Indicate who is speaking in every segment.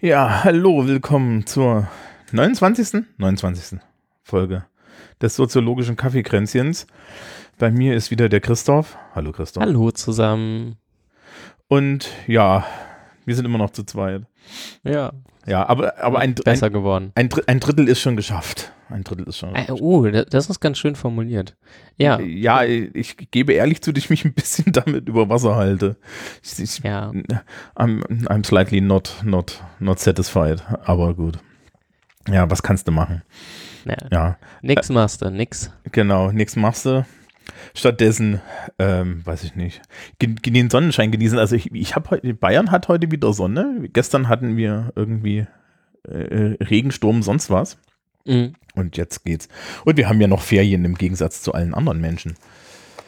Speaker 1: Ja, hallo, willkommen zur 29. 29. Folge des soziologischen Kaffeekränzchens. Bei mir ist wieder der Christoph. Hallo Christoph.
Speaker 2: Hallo zusammen.
Speaker 1: Und ja, wir sind immer noch zu zweit.
Speaker 2: Ja.
Speaker 1: Ja, aber, aber ein,
Speaker 2: Besser
Speaker 1: ein,
Speaker 2: geworden.
Speaker 1: ein, ein Drittel ist schon geschafft. Ein Drittel ist schon.
Speaker 2: Äh, oh, da- das ist ganz schön formuliert. Ja,
Speaker 1: Ja, ich gebe ehrlich zu, dass ich mich ein bisschen damit über Wasser halte. Ich, ich,
Speaker 2: ja.
Speaker 1: I'm, I'm slightly not, not, not satisfied, aber gut. Ja, was kannst du machen?
Speaker 2: ja.
Speaker 1: Ja,
Speaker 2: Nix machst du, nix.
Speaker 1: genau, nichts machst du. Stattdessen, ähm, weiß ich nicht, den Sonnenschein genießen. Also ich, ich habe heute, Bayern hat heute wieder Sonne. Gestern hatten wir irgendwie äh, Regensturm, sonst was.
Speaker 2: Mhm.
Speaker 1: Und jetzt geht's. Und wir haben ja noch Ferien im Gegensatz zu allen anderen Menschen.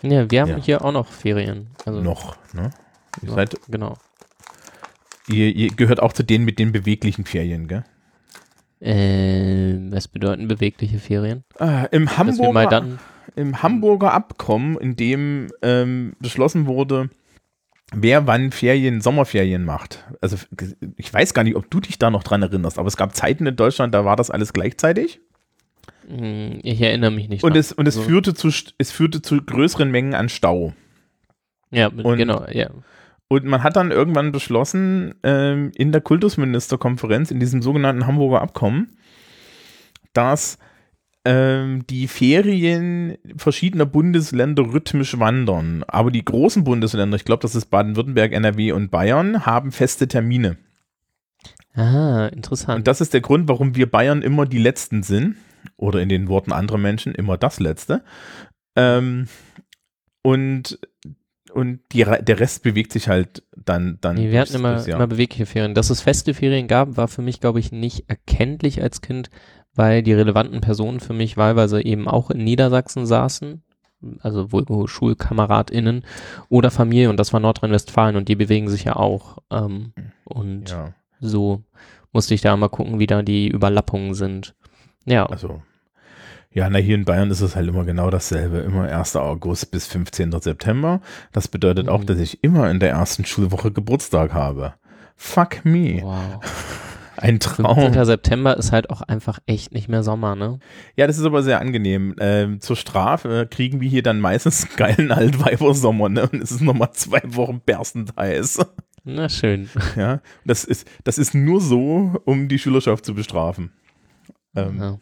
Speaker 2: Ja, wir haben
Speaker 1: Ja.
Speaker 2: hier auch noch Ferien. Also,
Speaker 1: Noch, ne? Ihr,
Speaker 2: ja,
Speaker 1: seid,
Speaker 2: Genau.
Speaker 1: ihr, ihr gehört auch zu den mit den beweglichen Ferien, gell?
Speaker 2: Äh, was bedeuten bewegliche Ferien?
Speaker 1: Ah, Im
Speaker 2: Dass wir mal
Speaker 1: Hamburger,
Speaker 2: dann.
Speaker 1: Im Hamburger Abkommen, in dem ähm, beschlossen wurde, wer wann Ferien, Sommerferien macht. Also ich weiß gar nicht, ob du dich da noch dran erinnerst, aber es gab Zeiten in Deutschland, da war das alles gleichzeitig.
Speaker 2: Mh, Ich erinnere mich nicht.
Speaker 1: Und es, und es,
Speaker 2: Also,
Speaker 1: führte zu, es führte zu größeren Mengen an Stau.
Speaker 2: Ja,
Speaker 1: und-
Speaker 2: genau, ja.
Speaker 1: Und man hat dann irgendwann beschlossen, ähm, in der Kultusministerkonferenz, in diesem sogenannten Hamburger Abkommen, dass ähm, die Ferien verschiedener Bundesländer rhythmisch wandern. Aber die großen Bundesländer, ich glaube, das ist Baden-Württemberg, NRW und Bayern, haben feste Termine.
Speaker 2: Ah, interessant.
Speaker 1: Und das ist der Grund, warum wir Bayern immer die Letzten sind. Oder in den Worten anderer Menschen immer das Letzte. Ähm, und und die, der Rest bewegt sich halt dann. dann
Speaker 2: Nee, wir hatten immer, immer bewegliche Ferien. Dass es feste Ferien gab, war für mich, glaube ich, nicht erkenntlich als Kind, weil die relevanten Personen für mich wahlweise eben auch in Niedersachsen saßen, also wohl SchulkameradInnen oder Familie und das war Nordrhein-Westfalen und die bewegen sich ja auch. Ähm, und
Speaker 1: Ja,
Speaker 2: so musste ich da mal gucken, wie da die Überlappungen sind. Ja,
Speaker 1: also. Ja, na, hier in Bayern ist es halt immer genau dasselbe. Immer 1. August bis 15. September. Das bedeutet auch,
Speaker 2: Mhm.
Speaker 1: dass ich immer in der ersten Schulwoche Geburtstag habe. Fuck me.
Speaker 2: wow.
Speaker 1: Ein
Speaker 2: 15.
Speaker 1: Traum.
Speaker 2: September ist halt auch einfach echt nicht mehr Sommer, ne?
Speaker 1: Ja, das ist aber sehr angenehm. Ähm, zur Strafe kriegen wir hier dann meistens einen geilen Altweibersommer, ne? Und es ist nochmal zwei Wochen berstend heiß.
Speaker 2: Na schön.
Speaker 1: Ja, das ist, das ist nur so, um die Schülerschaft zu bestrafen. Ähm,
Speaker 2: Ja.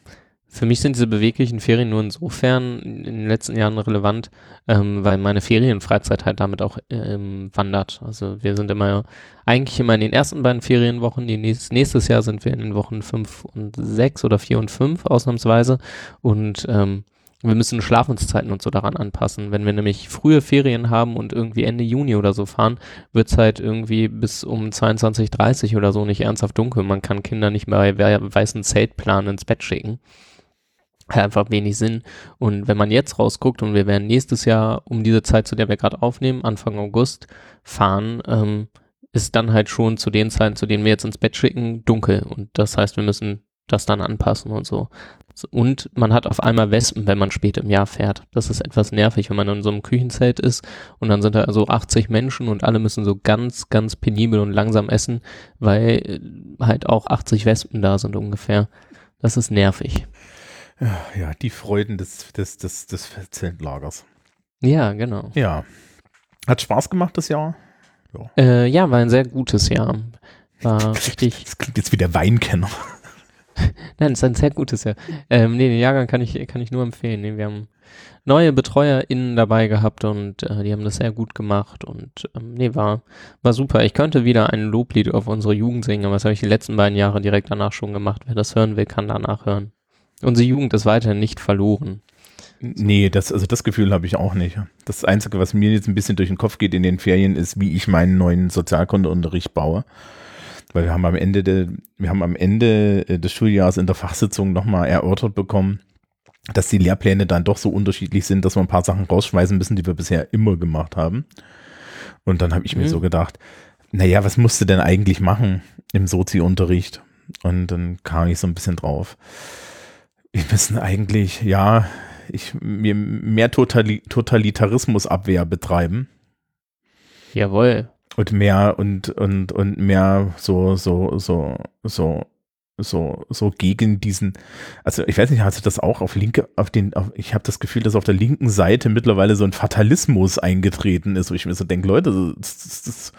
Speaker 2: Für mich sind diese beweglichen Ferien nur insofern in den letzten Jahren relevant, ähm, weil meine Ferienfreizeit halt damit auch ähm, wandert. Also wir sind immer, eigentlich immer in den ersten beiden Ferienwochen, die nächstes, nächstes Jahr sind wir in den Wochen fünf und sechs oder vier und fünf ausnahmsweise und ähm, wir müssen Schlafenszeiten und so daran anpassen. Wenn wir nämlich frühe Ferien haben und irgendwie Ende Juni oder so fahren, wird es halt irgendwie bis um 22.30 oder so nicht ernsthaft dunkel. Man kann Kinder nicht mehr bei wei- weißen Zeltplan ins Bett schicken. Einfach wenig Sinn. Und wenn man jetzt rausguckt und wir werden nächstes Jahr um diese Zeit, zu der wir gerade aufnehmen, Anfang August, fahren, ähm, ist dann halt schon zu den Zeiten, zu denen wir jetzt ins Bett schicken, dunkel. Und das heißt, wir müssen das dann anpassen und so. So, Und man hat auf einmal Wespen, wenn man spät im Jahr fährt. Das ist etwas nervig, wenn man in so einem Küchenzelt ist und dann sind da so 80 Menschen und alle müssen so ganz, ganz penibel und langsam essen, weil äh, halt auch 80 Wespen da sind ungefähr. Das ist nervig.
Speaker 1: Ja, die Freuden des, des, des, des Zeltlagers.
Speaker 2: Ja, genau.
Speaker 1: Ja. Hat Spaß gemacht das Jahr?
Speaker 2: Äh, ja, war ein sehr gutes Jahr. War richtig.
Speaker 1: Das klingt jetzt wie der Weinkenner.
Speaker 2: Nein, es ist ein sehr gutes Jahr. Ähm, nee, den Jahrgang kann ich, kann ich nur empfehlen. Nee, wir haben neue BetreuerInnen dabei gehabt und äh, die haben das sehr gut gemacht und ähm, nee, war, war super. Ich könnte wieder ein Loblied auf unsere Jugend singen, aber das habe ich die letzten beiden Jahre direkt danach schon gemacht. Wer das hören will, kann danach hören. Unsere Jugend ist weiterhin nicht verloren.
Speaker 1: Nee, das, also das Gefühl habe ich auch nicht. Das Einzige, was mir jetzt ein bisschen durch den Kopf geht in den Ferien, ist, wie ich meinen neuen Sozialkundeunterricht baue. Weil wir haben am Ende, de, wir haben am Ende äh, des Schuljahres in der Fachsitzung nochmal erörtert bekommen, dass die Lehrpläne dann doch so unterschiedlich sind, dass wir ein paar Sachen rausschmeißen müssen, die wir bisher immer gemacht haben. Und dann habe ich mir
Speaker 2: Mhm.
Speaker 1: so gedacht, naja, was musst du denn eigentlich machen im Sozi-Unterricht? Und dann kam ich so ein bisschen drauf. Wir müssen eigentlich, ja, ich, mir mehr Totali Totalitarismusabwehr betreiben
Speaker 2: Jawohl.
Speaker 1: und mehr und und und mehr so so so so so so gegen diesen also ich weiß nicht hast du das auch auf linke auf den auf, ich habe das Gefühl dass auf der linken Seite mittlerweile so ein Fatalismus eingetreten ist wo ich mir so denke Leute das, das, das,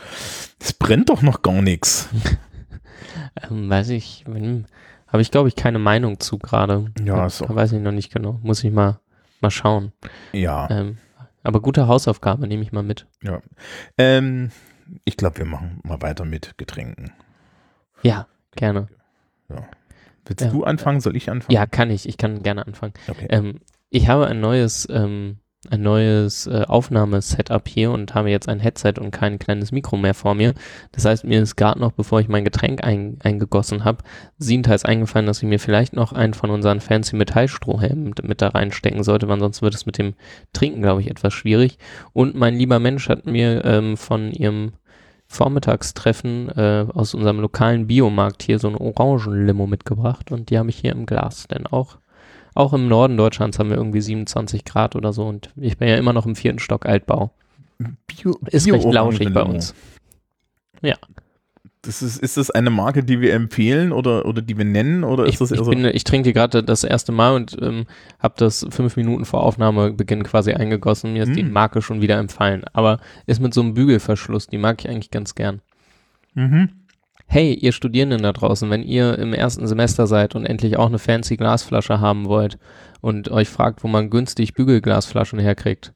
Speaker 1: das brennt doch noch gar nichts
Speaker 2: Ähm, weiß ich, hm, habe ich glaube ich keine Meinung zu gerade.
Speaker 1: Ja, ist auch-
Speaker 2: Weiß ich noch nicht genau. Muss ich mal, mal schauen.
Speaker 1: ja
Speaker 2: Ähm, aber gute Hausaufgabe nehme ich mal mit.
Speaker 1: ja ähm, ich glaube wir machen mal weiter mit Getränken
Speaker 2: Ja, gerne.
Speaker 1: willst
Speaker 2: Ja.
Speaker 1: du anfangen soll ich anfangen
Speaker 2: Ja, kann ich. Ich kann gerne anfangen.
Speaker 1: okay
Speaker 2: Ähm, ich habe ein neues, ähm, ein neues äh, Aufnahmesetup hier und habe jetzt ein Headset und kein kleines Mikro mehr vor mir. Das heißt, mir ist gerade noch, bevor ich mein Getränk ein, eingegossen habe, siebenteils eingefallen, dass ich mir vielleicht noch einen von unseren fancy Metallstrohhelmen mit, mit da reinstecken sollte, weil sonst wird es mit dem Trinken, glaube ich, etwas schwierig. Und mein lieber Mensch hat mir ähm, von ihrem Vormittagstreffen äh, aus unserem lokalen Biomarkt hier so eine Orangenlimo mitgebracht und die habe ich hier im Glas. Denn auch, auch im Norden Deutschlands haben wir irgendwie 27 Grad oder so und ich bin ja immer noch im vierten Stock Altbau.
Speaker 1: Bio,
Speaker 2: Ist recht lauschig bei uns.
Speaker 1: Das ist, ist das eine Marke, die wir empfehlen oder, oder die wir nennen? Oder ist
Speaker 2: Ich,
Speaker 1: das eher
Speaker 2: ich,
Speaker 1: so?
Speaker 2: bin, ich trinke die gerade das erste Mal und ähm, habe das fünf Minuten vor Aufnahmebeginn quasi eingegossen. Mir ist die
Speaker 1: Mm.
Speaker 2: Marke schon wieder empfallen. Aber ist mit so einem Bügelverschluss, die mag ich eigentlich ganz gern.
Speaker 1: Mhm.
Speaker 2: Hey, ihr Studierenden da draußen, wenn ihr im ersten Semester seid und endlich auch eine fancy Glasflasche haben wollt und euch fragt, wo man günstig Bügelglasflaschen herkriegt,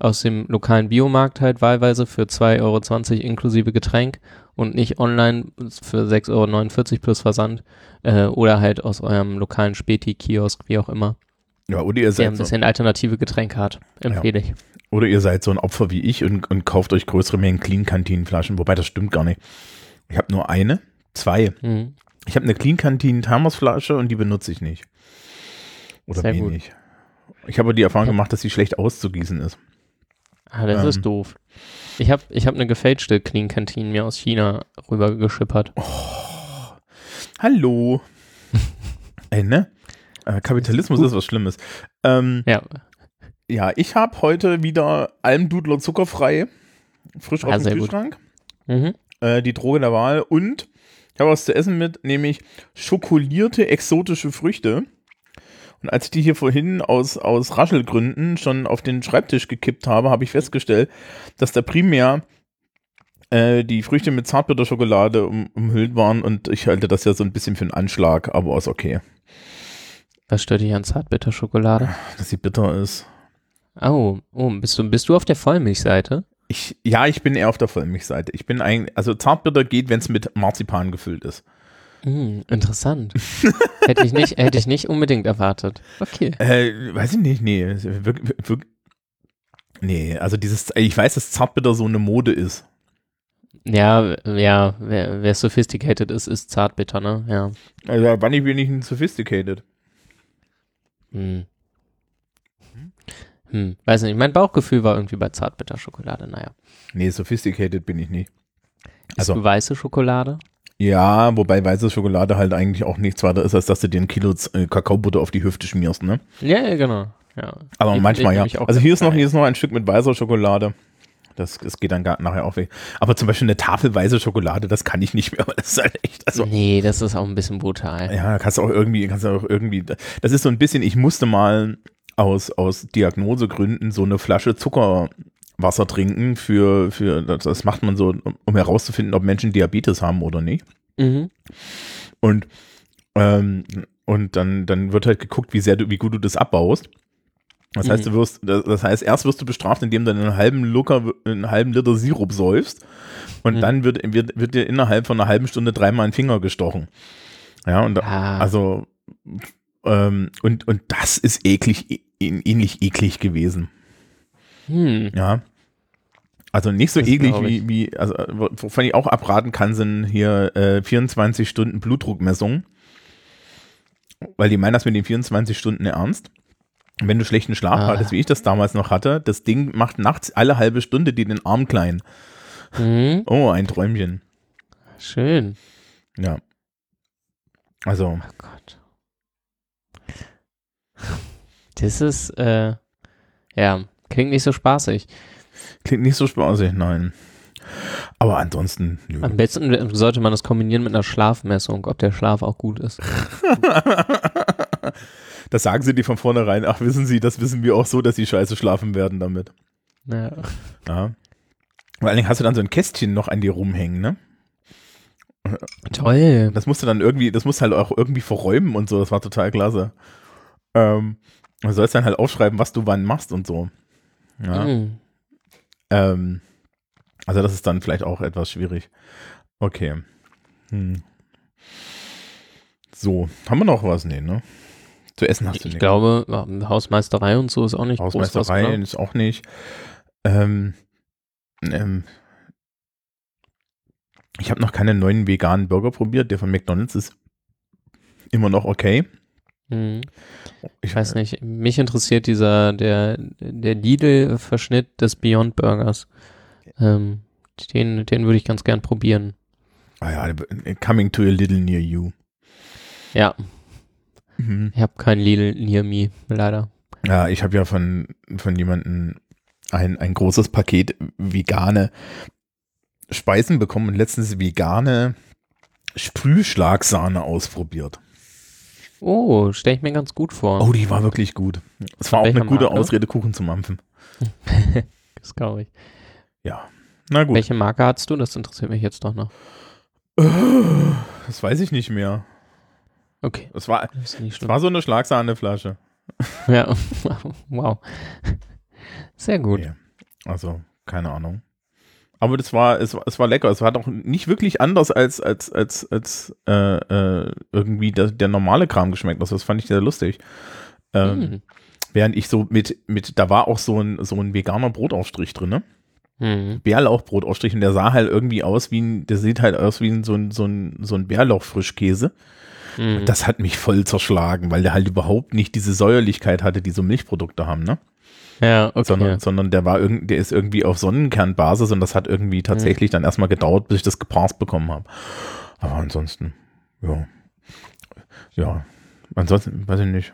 Speaker 2: aus dem lokalen Biomarkt halt wahlweise für 2,20 Euro inklusive Getränk und nicht online für 6,49 Euro plus Versand äh, oder halt aus eurem lokalen Späti-Kiosk, wie auch immer,
Speaker 1: Ja, oder ihr
Speaker 2: der
Speaker 1: seid
Speaker 2: ein
Speaker 1: so,
Speaker 2: bisschen alternative Getränke hat. Empfehle ich.
Speaker 1: oder ihr seid so ein Opfer wie ich und, und kauft euch größere Mengen Clean-Kantinenflaschen, wobei das stimmt gar nicht. Ich habe nur eine, zwei.
Speaker 2: Mhm.
Speaker 1: Ich habe eine Clean-Kantinen-Thermosflasche und die benutze ich nicht. Oder
Speaker 2: Sehr gut.
Speaker 1: wenig. Ich habe die Erfahrung gemacht, dass sie schlecht auszugießen ist.
Speaker 2: Ah, das
Speaker 1: Ähm.
Speaker 2: ist doof. Ich habe ich hab eine gefälschte Clean Canteen mir aus China rübergeschippert.
Speaker 1: Hallo. Ey, ne? Äh, Kapitalismus ist was Schlimmes. Ähm,
Speaker 2: Ja,
Speaker 1: ja, ich habe heute wieder Almdudler zuckerfrei, frisch
Speaker 2: Ah,
Speaker 1: aus dem
Speaker 2: gut.
Speaker 1: Kühlschrank.
Speaker 2: mhm.
Speaker 1: Äh, die Droge der Wahl und ich habe was zu essen mit, nämlich schokolierte exotische Früchte. Und als ich die hier vorhin aus, aus Raschelgründen schon auf den Schreibtisch gekippt habe, habe ich festgestellt, dass da primär äh, die Früchte mit Zartbitterschokolade um, umhüllt waren und ich halte das ja so ein bisschen für einen Anschlag, aber ist okay,
Speaker 2: Was stört dich an Zartbitterschokolade?
Speaker 1: dass sie bitter ist.
Speaker 2: Oh, oh bist, du, bist du auf der Vollmilchseite?
Speaker 1: Ich, ja, ich bin eher auf der Vollmilchseite. Ich bin eigentlich, also Zartbitter geht, wenn es mit Marzipan gefüllt ist.
Speaker 2: Hm, interessant. hätte, ich nicht, hätte ich nicht unbedingt erwartet. Okay.
Speaker 1: Äh, weiß ich nicht, nee. Wirklich, wirklich, nee, also dieses, ich weiß, dass Zartbitter so eine Mode ist.
Speaker 2: Ja, ja, wer, wer sophisticated ist, ist zartbitter, ne? Ja.
Speaker 1: Also wann ich wenigstens sophisticated.
Speaker 2: Hm. Hm, weiß nicht, mein Bauchgefühl war irgendwie bei Zartbitterschokolade, naja.
Speaker 1: Nee, sophisticated bin ich nicht.
Speaker 2: Ist
Speaker 1: Also-
Speaker 2: du weiße Schokolade?
Speaker 1: Ja, wobei weiße Schokolade halt eigentlich auch nichts weiter ist, als dass du dir ein Kilo äh, Kakaobutter auf die Hüfte schmierst, ne?
Speaker 2: Ja, ja, genau. Ja.
Speaker 1: Aber
Speaker 2: Ich-
Speaker 1: manchmal
Speaker 2: ich
Speaker 1: ja. Also hier ist noch, hier ist noch ein Stück mit weißer Schokolade. Das, das geht dann gar, nachher auch weg. Aber zum Beispiel eine Tafel weiße Schokolade, das kann ich nicht mehr, das ist halt echt, also
Speaker 2: Nee, das ist auch ein bisschen brutal.
Speaker 1: Ja, kannst du auch irgendwie, kannst du auch irgendwie, das ist so ein bisschen, ich musste mal aus, aus Diagnosegründen so eine Flasche Zuckerwasser trinken für, für, das, macht man so, um, herauszufinden, ob Menschen Diabetes haben oder nicht.
Speaker 2: Mhm.
Speaker 1: Und, ähm, und dann, dann wird halt geguckt, wie sehr du, wie gut du das abbaust. Das heißt,
Speaker 2: Mhm.
Speaker 1: du wirst, das, heißt, erst wirst du bestraft, indem du einen halben Lucker, einen halben Liter Sirup säufst. Und
Speaker 2: Mhm.
Speaker 1: dann wird, wird, wird dir innerhalb von einer halben Stunde dreimal ein Finger gestochen. Ja, und
Speaker 2: Ah,
Speaker 1: also, ähm, und, und das ist eklig, ä- ähnlich eklig gewesen.
Speaker 2: hm.
Speaker 1: Ja. Also nicht so
Speaker 2: Das
Speaker 1: eklig wie, wie, also wovon ich auch abraten kann, sind hier äh, 24 Stunden Blutdruckmessung. Weil die meinen das mit den 24 Stunden ernst. Wenn du schlechten Schlaf
Speaker 2: Ah.
Speaker 1: hattest, wie ich das damals noch hatte, das Ding macht nachts alle halbe Stunde dir den Arm klein.
Speaker 2: Mhm.
Speaker 1: Oh, ein Träumchen.
Speaker 2: Schön.
Speaker 1: Ja. Also,
Speaker 2: Oh Gott. Das ist, äh, ja, klingt nicht so spaßig.
Speaker 1: klingt nicht so spaßig, nein. Aber ansonsten, nö.
Speaker 2: Am besten sollte man das kombinieren mit einer Schlafmessung, ob der Schlaf auch gut ist.
Speaker 1: das sagen sie dir von vornherein. Ach, wissen Sie, das wissen wir auch so, dass sie scheiße schlafen werden damit.
Speaker 2: Ja.
Speaker 1: Ja. Vor allen Dingen hast du dann so ein Kästchen noch an dir rumhängen, ne?
Speaker 2: Toll.
Speaker 1: Das musst du dann irgendwie, das musst du halt auch irgendwie verräumen und so. Das war total klasse. Ähm, du sollst dann halt aufschreiben, was du wann machst und so. Ja.
Speaker 2: Mhm.
Speaker 1: Ähm, also das ist dann vielleicht auch etwas schwierig. Okay. Hm. So, haben wir noch was? Nee, ne? Zu essen hast du
Speaker 2: Ich
Speaker 1: nicht.
Speaker 2: glaube, ja, Hausmeisterei und so ist auch nicht groß was,
Speaker 1: Hausmeisterei ist auch nicht. Ähm, ähm, ich habe noch keinen neuen veganen Burger probiert. Der von McDonald's ist immer noch okay.
Speaker 2: Mhm. Ich weiß nicht, mich interessiert dieser, der, der Lidl-Verschnitt des Beyond Burgers. Ähm, den, den würde ich ganz gern probieren.
Speaker 1: Ah ja, coming to a little near you.
Speaker 2: Ja,
Speaker 1: Mhm.
Speaker 2: ich habe kein Lidl near me, leider.
Speaker 1: Ja, ich habe ja von, von jemandem ein, ein großes Paket vegane Speisen bekommen und letztens vegane Sprühschlagsahne ausprobiert.
Speaker 2: Oh, stelle ich mir ganz gut vor.
Speaker 1: Oh, die war wirklich gut. Es war auch eine gute
Speaker 2: Marke?
Speaker 1: Ausrede, Kuchen zu mampfen.
Speaker 2: Das glaube ich.
Speaker 1: Ja. Na gut.
Speaker 2: Welche Marke hast du? Das interessiert mich jetzt doch noch.
Speaker 1: Das weiß ich nicht mehr.
Speaker 2: Okay,
Speaker 1: Es war,
Speaker 2: das nicht
Speaker 1: es war so eine Schlagsahneflasche.
Speaker 2: Ja, wow. Sehr gut.
Speaker 1: Nee. Also, keine Ahnung. Aber das war, es, war- es war lecker. Es war doch nicht wirklich anders als, als, als, als äh, äh, irgendwie der, der normale Kram geschmeckt. Also das fand ich sehr lustig. Ähm,
Speaker 2: Mhm.
Speaker 1: Während ich so mit, mit, da war auch so ein, so ein veganer Brotaufstrich drin, ne?
Speaker 2: Mhm.
Speaker 1: Bärlauchbrotaufstrich und der sah halt irgendwie aus wie ein, der sieht halt aus wie ein, so ein, so ein, so ein Bärlauchfrischkäse.
Speaker 2: Mhm.
Speaker 1: Das hat mich voll zerschlagen, weil der halt überhaupt nicht diese Säuerlichkeit hatte, die so Milchprodukte haben, ne?
Speaker 2: Ja, okay.
Speaker 1: sondern, sondern der war irgend, der ist irgendwie auf Sonnenkernbasis und das hat irgendwie tatsächlich dann erstmal gedauert, bis ich das geparst bekommen habe. Aber ansonsten, ja. Ja. Ansonsten, weiß ich nicht.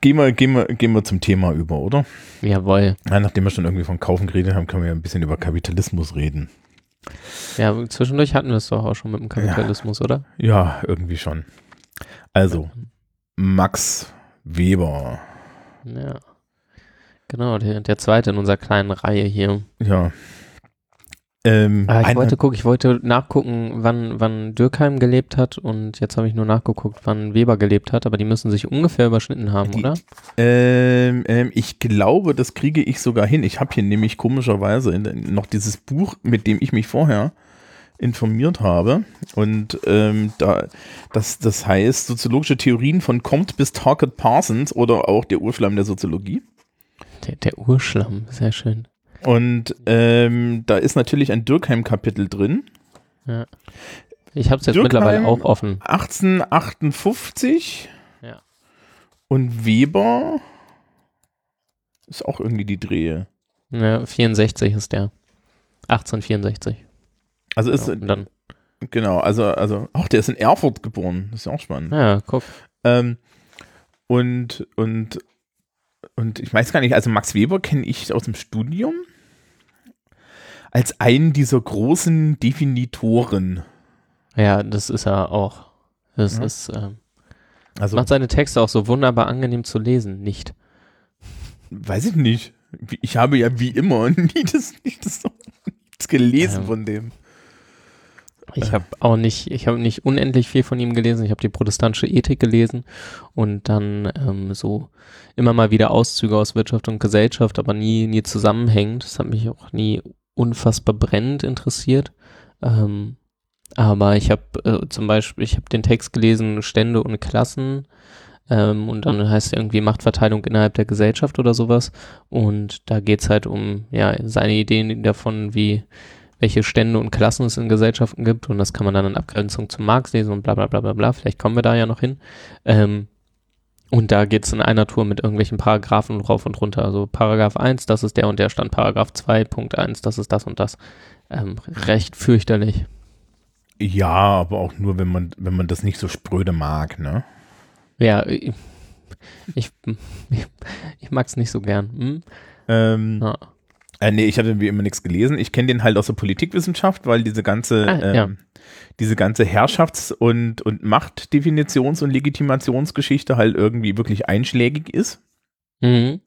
Speaker 1: Gehen wir, gehen wir, gehen wir zum Thema über, oder?
Speaker 2: Jawohl.
Speaker 1: Ja, nachdem wir schon irgendwie von Kaufen geredet haben, können wir ja ein bisschen über Kapitalismus reden.
Speaker 2: Ja, zwischendurch hatten wir es doch auch schon mit dem Kapitalismus, oder?
Speaker 1: Ja, irgendwie schon. Also, Max Weber.
Speaker 2: Ja. Genau, der, der zweite in unserer kleinen Reihe hier.
Speaker 1: Ja. Ähm,
Speaker 2: Ah, ich wollte gucken, ich wollte nachgucken, wann, wann Dürkheim gelebt hat und jetzt habe ich nur nachgeguckt, wann Weber gelebt hat, aber die müssen sich ungefähr überschnitten haben,
Speaker 1: Die-
Speaker 2: oder?
Speaker 1: Ähm, ähm, ich glaube, das kriege ich sogar hin. Ich habe hier nämlich komischerweise noch dieses Buch, mit dem ich mich vorher informiert habe. Und ähm, da, das, das heißt Soziologische Theorien von Comte bis Target Parsons oder auch der Urschlamm der Soziologie.
Speaker 2: Der, der Urschlamm, sehr schön.
Speaker 1: Und ähm, da ist natürlich ein Dürkheim-Kapitel drin.
Speaker 2: Ich habe es jetzt
Speaker 1: Dürkheim-
Speaker 2: mittlerweile auch offen.
Speaker 1: 1858.
Speaker 2: Ja.
Speaker 1: Und Weber ist auch irgendwie die Drehe.
Speaker 2: Ja, 64 ist der. 1864.
Speaker 1: Also ist,
Speaker 2: Ja, dann,
Speaker 1: genau, also, also, auch der ist in Erfurt geboren. Das ist ja auch spannend.
Speaker 2: ja, guck.
Speaker 1: Ähm, und, und, und ich weiß gar nicht, also Max Weber kenne ich aus dem Studium als einen dieser großen Definitoren.
Speaker 2: Ja, das ist er auch. Das
Speaker 1: Ja.
Speaker 2: ist, ähm,
Speaker 1: Also,
Speaker 2: macht seine Texte auch so wunderbar angenehm zu lesen, nicht?
Speaker 1: weiß ich nicht. Ich habe ja wie immer nie das, nicht das, nichts gelesen
Speaker 2: Ähm.
Speaker 1: von dem.
Speaker 2: Ich habe auch nicht, ich habe nicht unendlich viel von ihm gelesen. Ich habe die protestantische Ethik gelesen und dann ähm, so immer mal wieder Auszüge aus Wirtschaft und Gesellschaft, aber nie, nie zusammenhängend. Das hat mich auch nie unfassbar brennend interessiert. Ähm, aber ich habe äh, zum Beispiel, ich habe den Text gelesen, Stände und Klassen. Ähm, und dann heißt irgendwie Machtverteilung innerhalb der Gesellschaft oder sowas. Und da geht's halt um ja, seine Ideen davon, wie welche Stände und Klassen es in Gesellschaften gibt und das kann man dann in Abgrenzung zum Marx lesen und bla bla bla bla bla. Vielleicht kommen wir da ja noch hin. Ähm, und da geht es in einer Tour mit irgendwelchen Paragraphen rauf und runter. Also Paragraph 1, das ist der und der Stand. Paragraph 2, Punkt 1, das ist das und das. Ähm, recht fürchterlich.
Speaker 1: Ja, aber auch nur, wenn man, wenn man das nicht so spröde mag, ne?
Speaker 2: Ja, ich, ich, ich mag es nicht so gern. Hm?
Speaker 1: Ähm,
Speaker 2: Ja.
Speaker 1: Äh, nee, ich hatte wie immer nichts gelesen. Ich kenne den halt aus der Politikwissenschaft, weil diese ganze,
Speaker 2: Ah,
Speaker 1: ähm,
Speaker 2: ja.
Speaker 1: diese ganze Herrschafts- und, und Machtdefinitions- und Legitimationsgeschichte halt irgendwie wirklich einschlägig ist.
Speaker 2: Mhm.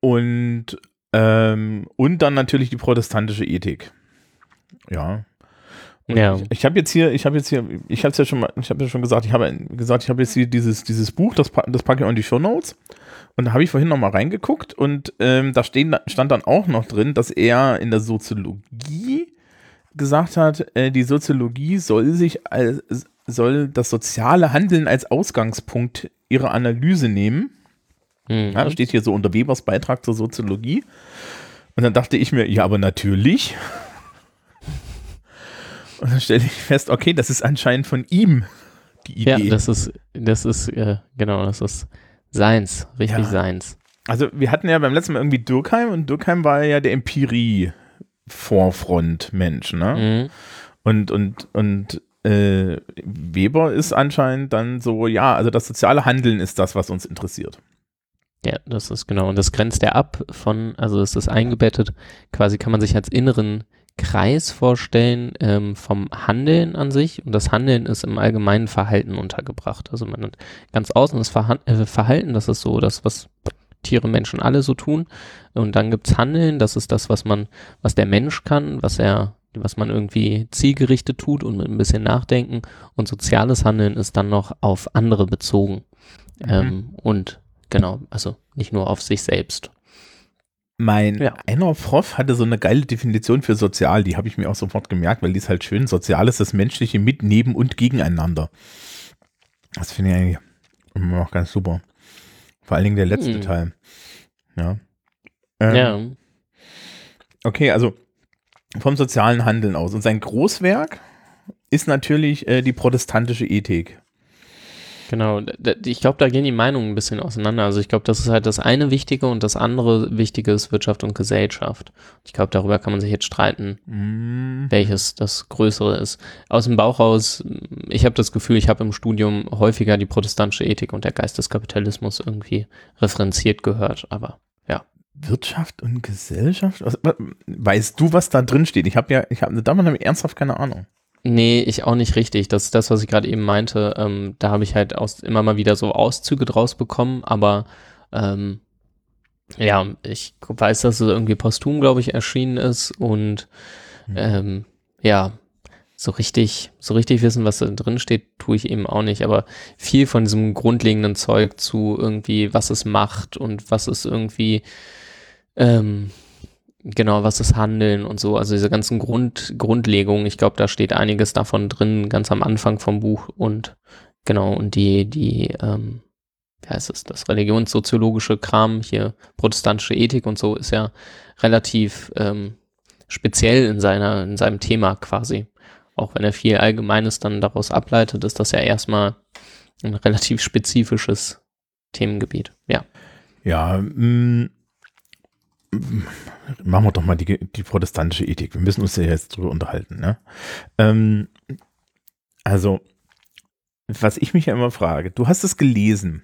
Speaker 1: Und, ähm, und dann natürlich die protestantische Ethik. Ja.
Speaker 2: Ja.
Speaker 1: Ich, ich habe jetzt hier, ich habe jetzt hier, ich habe es ja schon mal, ich habe ja schon gesagt, ich habe gesagt, ich habe jetzt hier dieses, dieses Buch, das, das packe ich auch in die Show Notes. Und da habe ich vorhin noch mal reingeguckt und ähm, da stehen, stand dann auch noch drin, dass er in der Soziologie gesagt hat, äh, die Soziologie soll sich als, soll das soziale Handeln als Ausgangspunkt ihrer Analyse nehmen.
Speaker 2: Mhm.
Speaker 1: Ja, das steht hier so unter Webers Beitrag zur Soziologie. Und dann dachte ich mir, ja, aber natürlich. Und dann stelle ich fest, okay, das ist anscheinend von ihm die
Speaker 2: ja,
Speaker 1: Idee.
Speaker 2: das ist, das ist, äh, genau, das ist seins, richtig
Speaker 1: Ja.
Speaker 2: seins.
Speaker 1: also wir hatten ja beim letzten Mal irgendwie Durkheim und Durkheim war ja der Empirie-Vorfront-Mensch, ne?
Speaker 2: Mhm.
Speaker 1: Und, und, und äh, Weber ist anscheinend dann so, ja, also das soziale Handeln ist das, was uns interessiert.
Speaker 2: Ja, das ist genau. Und das grenzt er ab von, also es ist eingebettet, quasi kann man sich als inneren Kreis vorstellen ähm, vom Handeln an sich. Und das Handeln ist im allgemeinen Verhalten untergebracht. Also man hat ganz außen das Verhan äh, Verhalten, das ist so das, was Tiere, Menschen alle so tun. Und dann gibt's Handeln, das ist das, was man, was der Mensch kann, was er, was man irgendwie zielgerichtet tut und mit ein bisschen nachdenken. Und soziales Handeln ist dann noch auf andere bezogen. Ähm, und genau, also nicht nur auf sich selbst.
Speaker 1: Mein
Speaker 2: Ja.
Speaker 1: einer Prof hatte so eine geile Definition für sozial, die habe ich mir auch sofort gemerkt, weil die ist halt schön. Sozial ist das menschliche mit, neben und gegeneinander. Das finde ich eigentlich immer noch ganz super. Vor allen Dingen der letzte
Speaker 2: Hm.
Speaker 1: Teil. Ja. Ähm,
Speaker 2: ja,
Speaker 1: Okay, also vom sozialen Handeln aus. Und sein Großwerk ist natürlich äh, die protestantische Ethik.
Speaker 2: Genau. Ich glaube, da gehen die Meinungen ein bisschen auseinander. Also ich glaube, das ist halt das eine Wichtige und das andere Wichtige ist Wirtschaft und Gesellschaft. Ich glaube, darüber kann man sich jetzt streiten,
Speaker 1: Mm.
Speaker 2: welches das Größere ist. Aus dem Bauch raus, ich habe das Gefühl, ich habe im Studium häufiger die protestantische Ethik und der Geist des Kapitalismus irgendwie referenziert gehört. Aber
Speaker 1: Wirtschaft und Gesellschaft? Weißt du, was da drin steht? Ich habe ja, ich habe, davon habe ich ernsthaft keine Ahnung.
Speaker 2: Nee, ich auch nicht richtig. Das ist das, was ich gerade eben meinte. Ähm, da habe ich halt aus, immer mal wieder so Auszüge draus bekommen, aber ähm, ja, ich weiß, dass es irgendwie posthum, glaube ich, erschienen ist und
Speaker 1: Hm.
Speaker 2: ähm, ja, so richtig, so richtig wissen, was da drin steht, tue ich eben auch nicht, aber viel von diesem grundlegenden Zeug zu irgendwie, was es macht und was es irgendwie, ähm, genau, was es Handeln und so, also diese ganzen Grund, Grundlegungen, ich glaube, da steht einiges davon drin, ganz am Anfang vom Buch und genau, und die, die, ähm, wie heißt es, das religionssoziologische Kram, hier protestantische Ethik und so, ist ja relativ ähm, speziell in seiner, in seinem Thema quasi. Auch wenn er viel Allgemeines dann daraus ableitet, ist das ja erstmal ein relativ spezifisches Themengebiet. Ja.
Speaker 1: Ja, mm, mm, machen wir doch mal die, die protestantische Ethik. Wir müssen uns ja jetzt drüber unterhalten. Ne? Ähm, also, was ich mich ja immer frage, du hast es gelesen.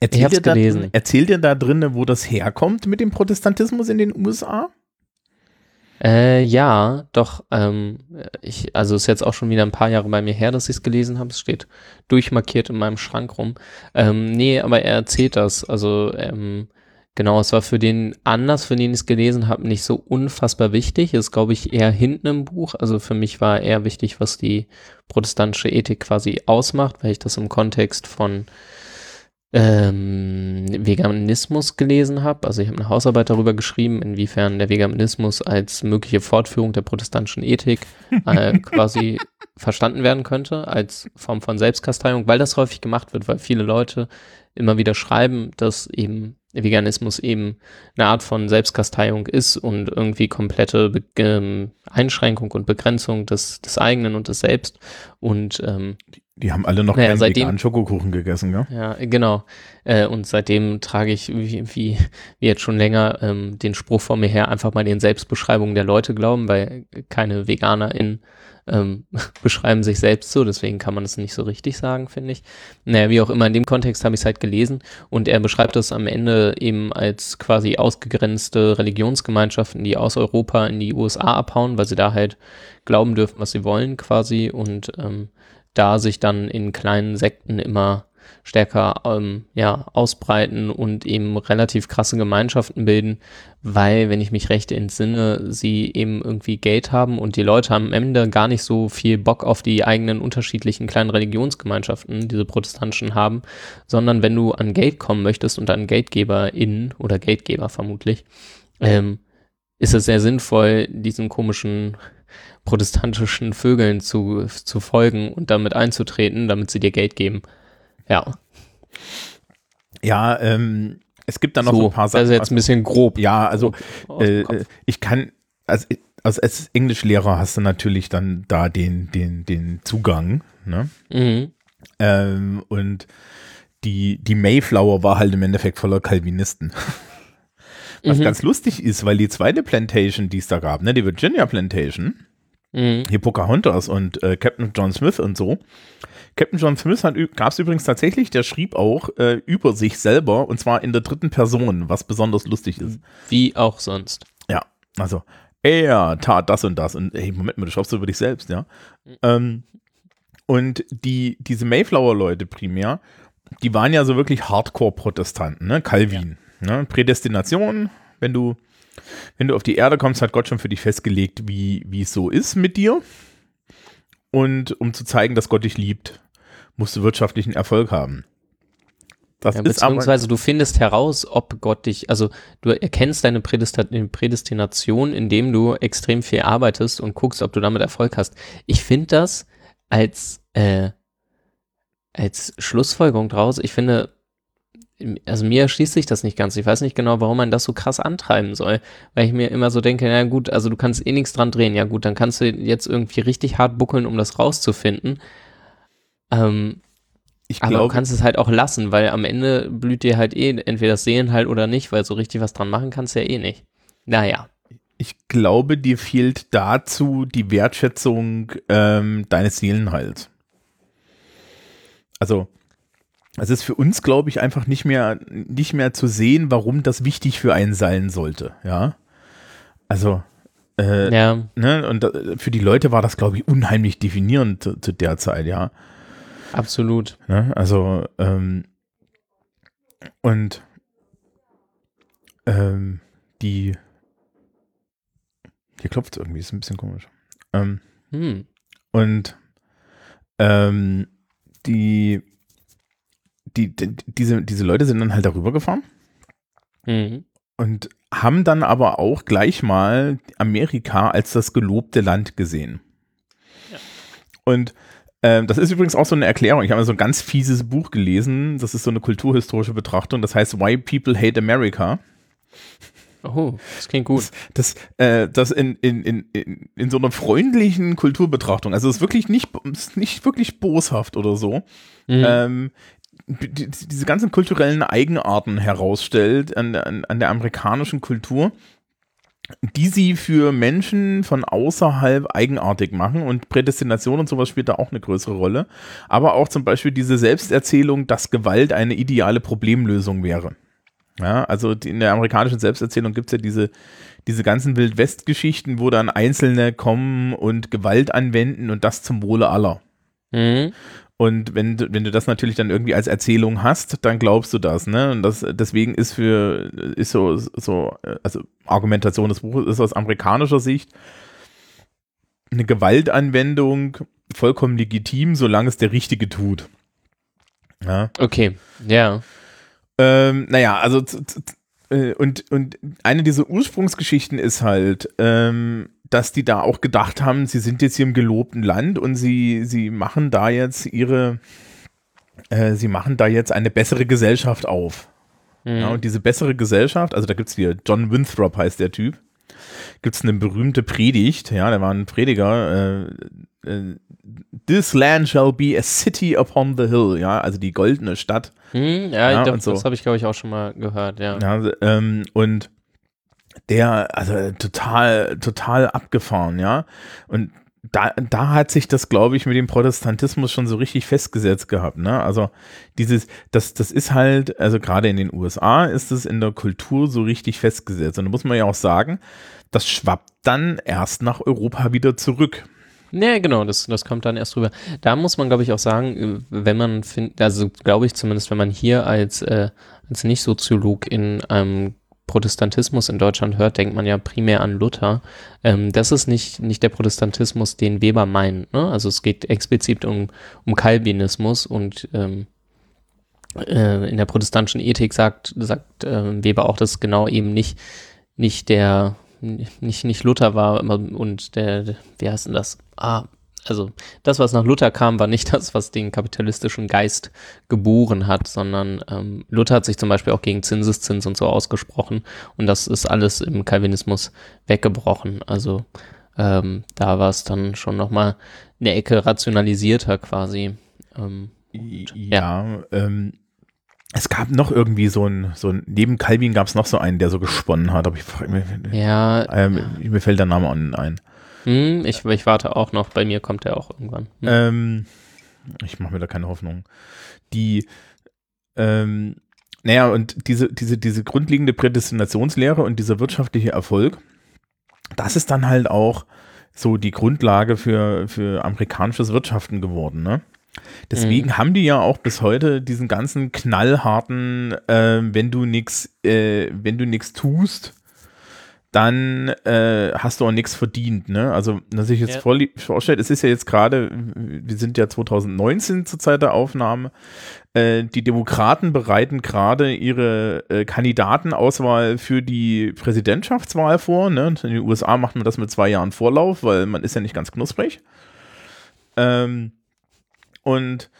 Speaker 1: Erzähl dir da
Speaker 2: gelesen.
Speaker 1: Erzähl dir da drin, wo das herkommt mit dem Protestantismus in den USA?
Speaker 2: Äh, ja, doch, ähm, ich, also ist jetzt auch schon wieder ein paar Jahre bei mir her, dass ich es gelesen habe. Es steht durchmarkiert in meinem Schrank rum. Ähm, nee, aber er erzählt das. Also, ähm, genau, es war für den Anlass, für den ich es gelesen habe, nicht so unfassbar wichtig. Ist, glaube ich, eher hinten im Buch. Also für mich war eher wichtig, was die protestantische Ethik quasi ausmacht, weil ich das im Kontext von ähm, Veganismus gelesen habe. Also ich habe eine Hausarbeit darüber geschrieben, inwiefern der Veganismus als mögliche Fortführung der protestantischen Ethik äh, quasi verstanden werden könnte, als Form von Selbstkasteiung, weil das häufig gemacht wird, weil viele Leute immer wieder schreiben, dass eben Veganismus eben eine Art von Selbstkasteiung ist und irgendwie komplette Be ähm, Einschränkung und Begrenzung des, des eigenen und des Selbst. Und ähm,
Speaker 1: Die haben alle noch
Speaker 2: Naja,
Speaker 1: keinen
Speaker 2: seitdem-
Speaker 1: veganen Schokokuchen gegessen, gell?
Speaker 2: Ja, genau. Äh, und seitdem trage ich, wie, wie, wie jetzt schon länger, ähm, den Spruch vor mir her, einfach mal den Selbstbeschreibungen der Leute glauben, weil keine VeganerInnen ähm, beschreiben sich selbst so, deswegen kann man das nicht so richtig sagen, finde ich. Naja, wie auch immer, in dem Kontext habe ich es halt gelesen und er beschreibt das am Ende eben als quasi ausgegrenzte Religionsgemeinschaften, die aus Europa in die USA abhauen, weil sie da halt glauben dürfen, was sie wollen quasi und ähm, da sich dann in kleinen Sekten immer stärker ähm, ja, ausbreiten und eben relativ krasse Gemeinschaften bilden, weil, wenn ich mich recht entsinne, sie eben irgendwie Geld haben und die Leute am Ende gar nicht so viel Bock auf die eigenen unterschiedlichen kleinen Religionsgemeinschaften, diese protestantischen haben, sondern wenn du an Geld kommen möchtest und an GeldgeberInnen oder Geldgeber vermutlich, ähm, ist es sehr sinnvoll, diesen komischen protestantischen Vögeln zu, zu folgen und damit einzutreten, damit sie dir Geld geben. Ja,
Speaker 1: Ja, ähm, es gibt da noch
Speaker 2: so,
Speaker 1: ein paar Sachen.
Speaker 2: das ist jetzt ein bisschen grob.
Speaker 1: ja, also äh, ich kann, also, also als Englischlehrer hast du natürlich dann da den, den, den Zugang, ne?
Speaker 2: Mhm.
Speaker 1: Ähm, und die, die Mayflower war halt im Endeffekt voller Calvinisten. Was
Speaker 2: Mhm.
Speaker 1: ganz lustig ist, weil die zweite Plantation, die es da gab, ne, die Virginia Plantation,
Speaker 2: Mhm.
Speaker 1: hier Pocahontas und äh, Captain John Smith und so. Captain John Smith gab es übrigens tatsächlich, der schrieb auch äh, über sich selber und zwar in der dritten Person, was besonders lustig ist.
Speaker 2: Wie auch sonst.
Speaker 1: Ja, also er tat das und das und ey, Moment mal, du schreibst über dich selbst, ja. Ähm, und die, diese Mayflower-Leute primär, die waren ja so wirklich Hardcore-Protestanten, ne? Calvin, ne? Prädestination, wenn du, wenn du auf die Erde kommst, hat Gott schon für dich festgelegt, wie, wie es so ist mit dir. Und um zu zeigen, dass Gott dich liebt, musst du wirtschaftlichen Erfolg haben. Das
Speaker 2: Ja, beziehungsweise du findest heraus, ob Gott dich, also du erkennst deine Prädestin- Prädestination, indem du extrem viel arbeitest und guckst, ob du damit Erfolg hast. Ich finde das als, äh, als Schlussfolgerung draus, ich finde, also mir erschließt sich das nicht ganz. Ich weiß nicht genau, warum man das so krass antreiben soll. Weil ich mir immer so denke, na gut, also du kannst eh nichts dran drehen. Ja gut, dann kannst du jetzt irgendwie richtig hart buckeln, um das rauszufinden. Ähm,
Speaker 1: ich
Speaker 2: aber du kannst es halt auch lassen, weil am Ende blüht dir halt eh entweder das Seelenheil oder nicht, weil so richtig was dran machen kannst du ja eh nicht. Naja.
Speaker 1: Ich glaube, dir fehlt dazu die Wertschätzung ähm, deines Seelenheils. Also, es ist für uns, glaube ich, einfach nicht mehr, nicht mehr zu sehen, warum das wichtig für einen sein sollte, ja. Also, äh,
Speaker 2: Ja,
Speaker 1: ne, und da, für die Leute war das, glaube ich, unheimlich definierend zu, zu der Zeit, ja.
Speaker 2: Absolut.
Speaker 1: Ne? Also, ähm, und ähm, die hier klopft irgendwie, ist ein bisschen komisch. Ähm,
Speaker 2: Hm.
Speaker 1: und ähm, die, die, die, diese, diese Leute sind dann halt darüber gefahren
Speaker 2: Mhm.
Speaker 1: und haben dann aber auch gleich mal Amerika als das gelobte Land gesehen. Und ähm, das ist übrigens auch so eine Erklärung. Ich habe mal so ein ganz fieses Buch gelesen. Das ist so eine kulturhistorische Betrachtung. Das heißt Why People Hate America.
Speaker 2: Oh, das klingt gut.
Speaker 1: Das, äh, das in, in, in, in, in so einer freundlichen Kulturbetrachtung. Also es ist wirklich nicht, ist nicht wirklich boshaft oder so.
Speaker 2: Mhm.
Speaker 1: ähm, die, diese ganzen kulturellen Eigenarten herausstellt an, an, an der amerikanischen Kultur, die sie für Menschen von außerhalb eigenartig machen und Prädestination und sowas spielt da auch eine größere Rolle. Aber auch zum Beispiel diese Selbsterzählung, dass Gewalt eine ideale Problemlösung wäre. Ja, also in der amerikanischen Selbsterzählung gibt es ja diese, diese ganzen Wild-West-Geschichten, wo dann Einzelne kommen und Gewalt anwenden und das zum Wohle aller.
Speaker 2: Mhm.
Speaker 1: Und wenn du, wenn du das natürlich dann irgendwie als Erzählung hast, dann glaubst du das, ne? Und das, deswegen ist für, ist so, so, also Argumentation des Buches ist aus amerikanischer Sicht eine Gewaltanwendung vollkommen legitim, solange es der Richtige tut. Ja.
Speaker 2: Okay, ja.
Speaker 1: Ähm, naja, also äh, und, und eine dieser Ursprungsgeschichten ist halt, ähm, dass die da auch gedacht haben, sie sind jetzt hier im gelobten Land und sie, sie machen da jetzt ihre, äh, sie machen da jetzt eine bessere Gesellschaft auf.
Speaker 2: Mhm.
Speaker 1: Ja, und diese bessere Gesellschaft, also da gibt es hier, John Winthrop heißt der Typ, gibt es eine berühmte Predigt, ja, der war ein Prediger, äh, äh, this land shall be a city upon the hill, ja, also die goldene Stadt.
Speaker 2: Hm, ja,
Speaker 1: Ja, und so.
Speaker 2: das habe ich, glaube ich, auch schon mal gehört, ja.
Speaker 1: Ja, ähm, und der, also total, total abgefahren, ja. Und da, da hat sich das, glaube ich, mit dem Protestantismus schon so richtig festgesetzt gehabt, ne? Also dieses, das, das ist halt, also gerade in den USA ist es in der Kultur so richtig festgesetzt. Und da muss man ja auch sagen, das schwappt dann erst nach Europa wieder zurück.
Speaker 2: Ja, genau, das, das kommt dann erst rüber. Da muss man, glaube ich, auch sagen, äh, wenn man findet, also glaube ich zumindest, wenn man hier als, äh, als Nicht-Soziolog in einem Protestantismus in Deutschland hört, denkt man ja primär an Luther. Ähm, das ist nicht, nicht der Protestantismus, den Weber meint. Ne? Also es geht explizit um, um Calvinismus und ähm, äh, in der protestantischen Ethik sagt, sagt äh, Weber auch, dass genau eben nicht, nicht der, nicht, nicht Luther war und der, wie heißt denn das? Ah, also das, was nach Luther kam, war nicht das, was den kapitalistischen Geist geboren hat, sondern ähm, Luther hat sich zum Beispiel auch gegen Zinseszins und so ausgesprochen und das ist alles im Calvinismus weggebrochen. Also ähm, da war es dann schon nochmal eine Ecke rationalisierter quasi. Ähm,
Speaker 1: Ja, ähm, es gab noch irgendwie so ein, so ein, neben Calvin gab es noch so einen, der so gesponnen hat, aber ich frag mich,
Speaker 2: ja,
Speaker 1: ähm, mir fällt der Name an ein.
Speaker 2: Hm, ich, ich warte auch noch, bei mir kommt er auch irgendwann. Hm.
Speaker 1: Ähm, ich mache mir da keine Hoffnung. Die, ähm, naja, und diese, diese, diese grundlegende Prädestinationslehre und dieser wirtschaftliche Erfolg, das ist dann halt auch so die Grundlage für, für amerikanisches Wirtschaften geworden, ne? Deswegen haben die ja auch bis heute diesen ganzen knallharten, äh, wenn du nix, äh, wenn du nix tust, dann äh, hast du auch nichts verdient, ne? Also, dass ich jetzt
Speaker 2: Ja.
Speaker 1: vorstelle, es ist ja jetzt gerade, wir sind ja 2019 zur Zeit der Aufnahme, äh, die Demokraten bereiten gerade ihre äh, Kandidatenauswahl für die Präsidentschaftswahl vor, ne? In den USA macht man das mit zwei Jahren Vorlauf, weil man ist ja nicht ganz knusprig. Ähm, und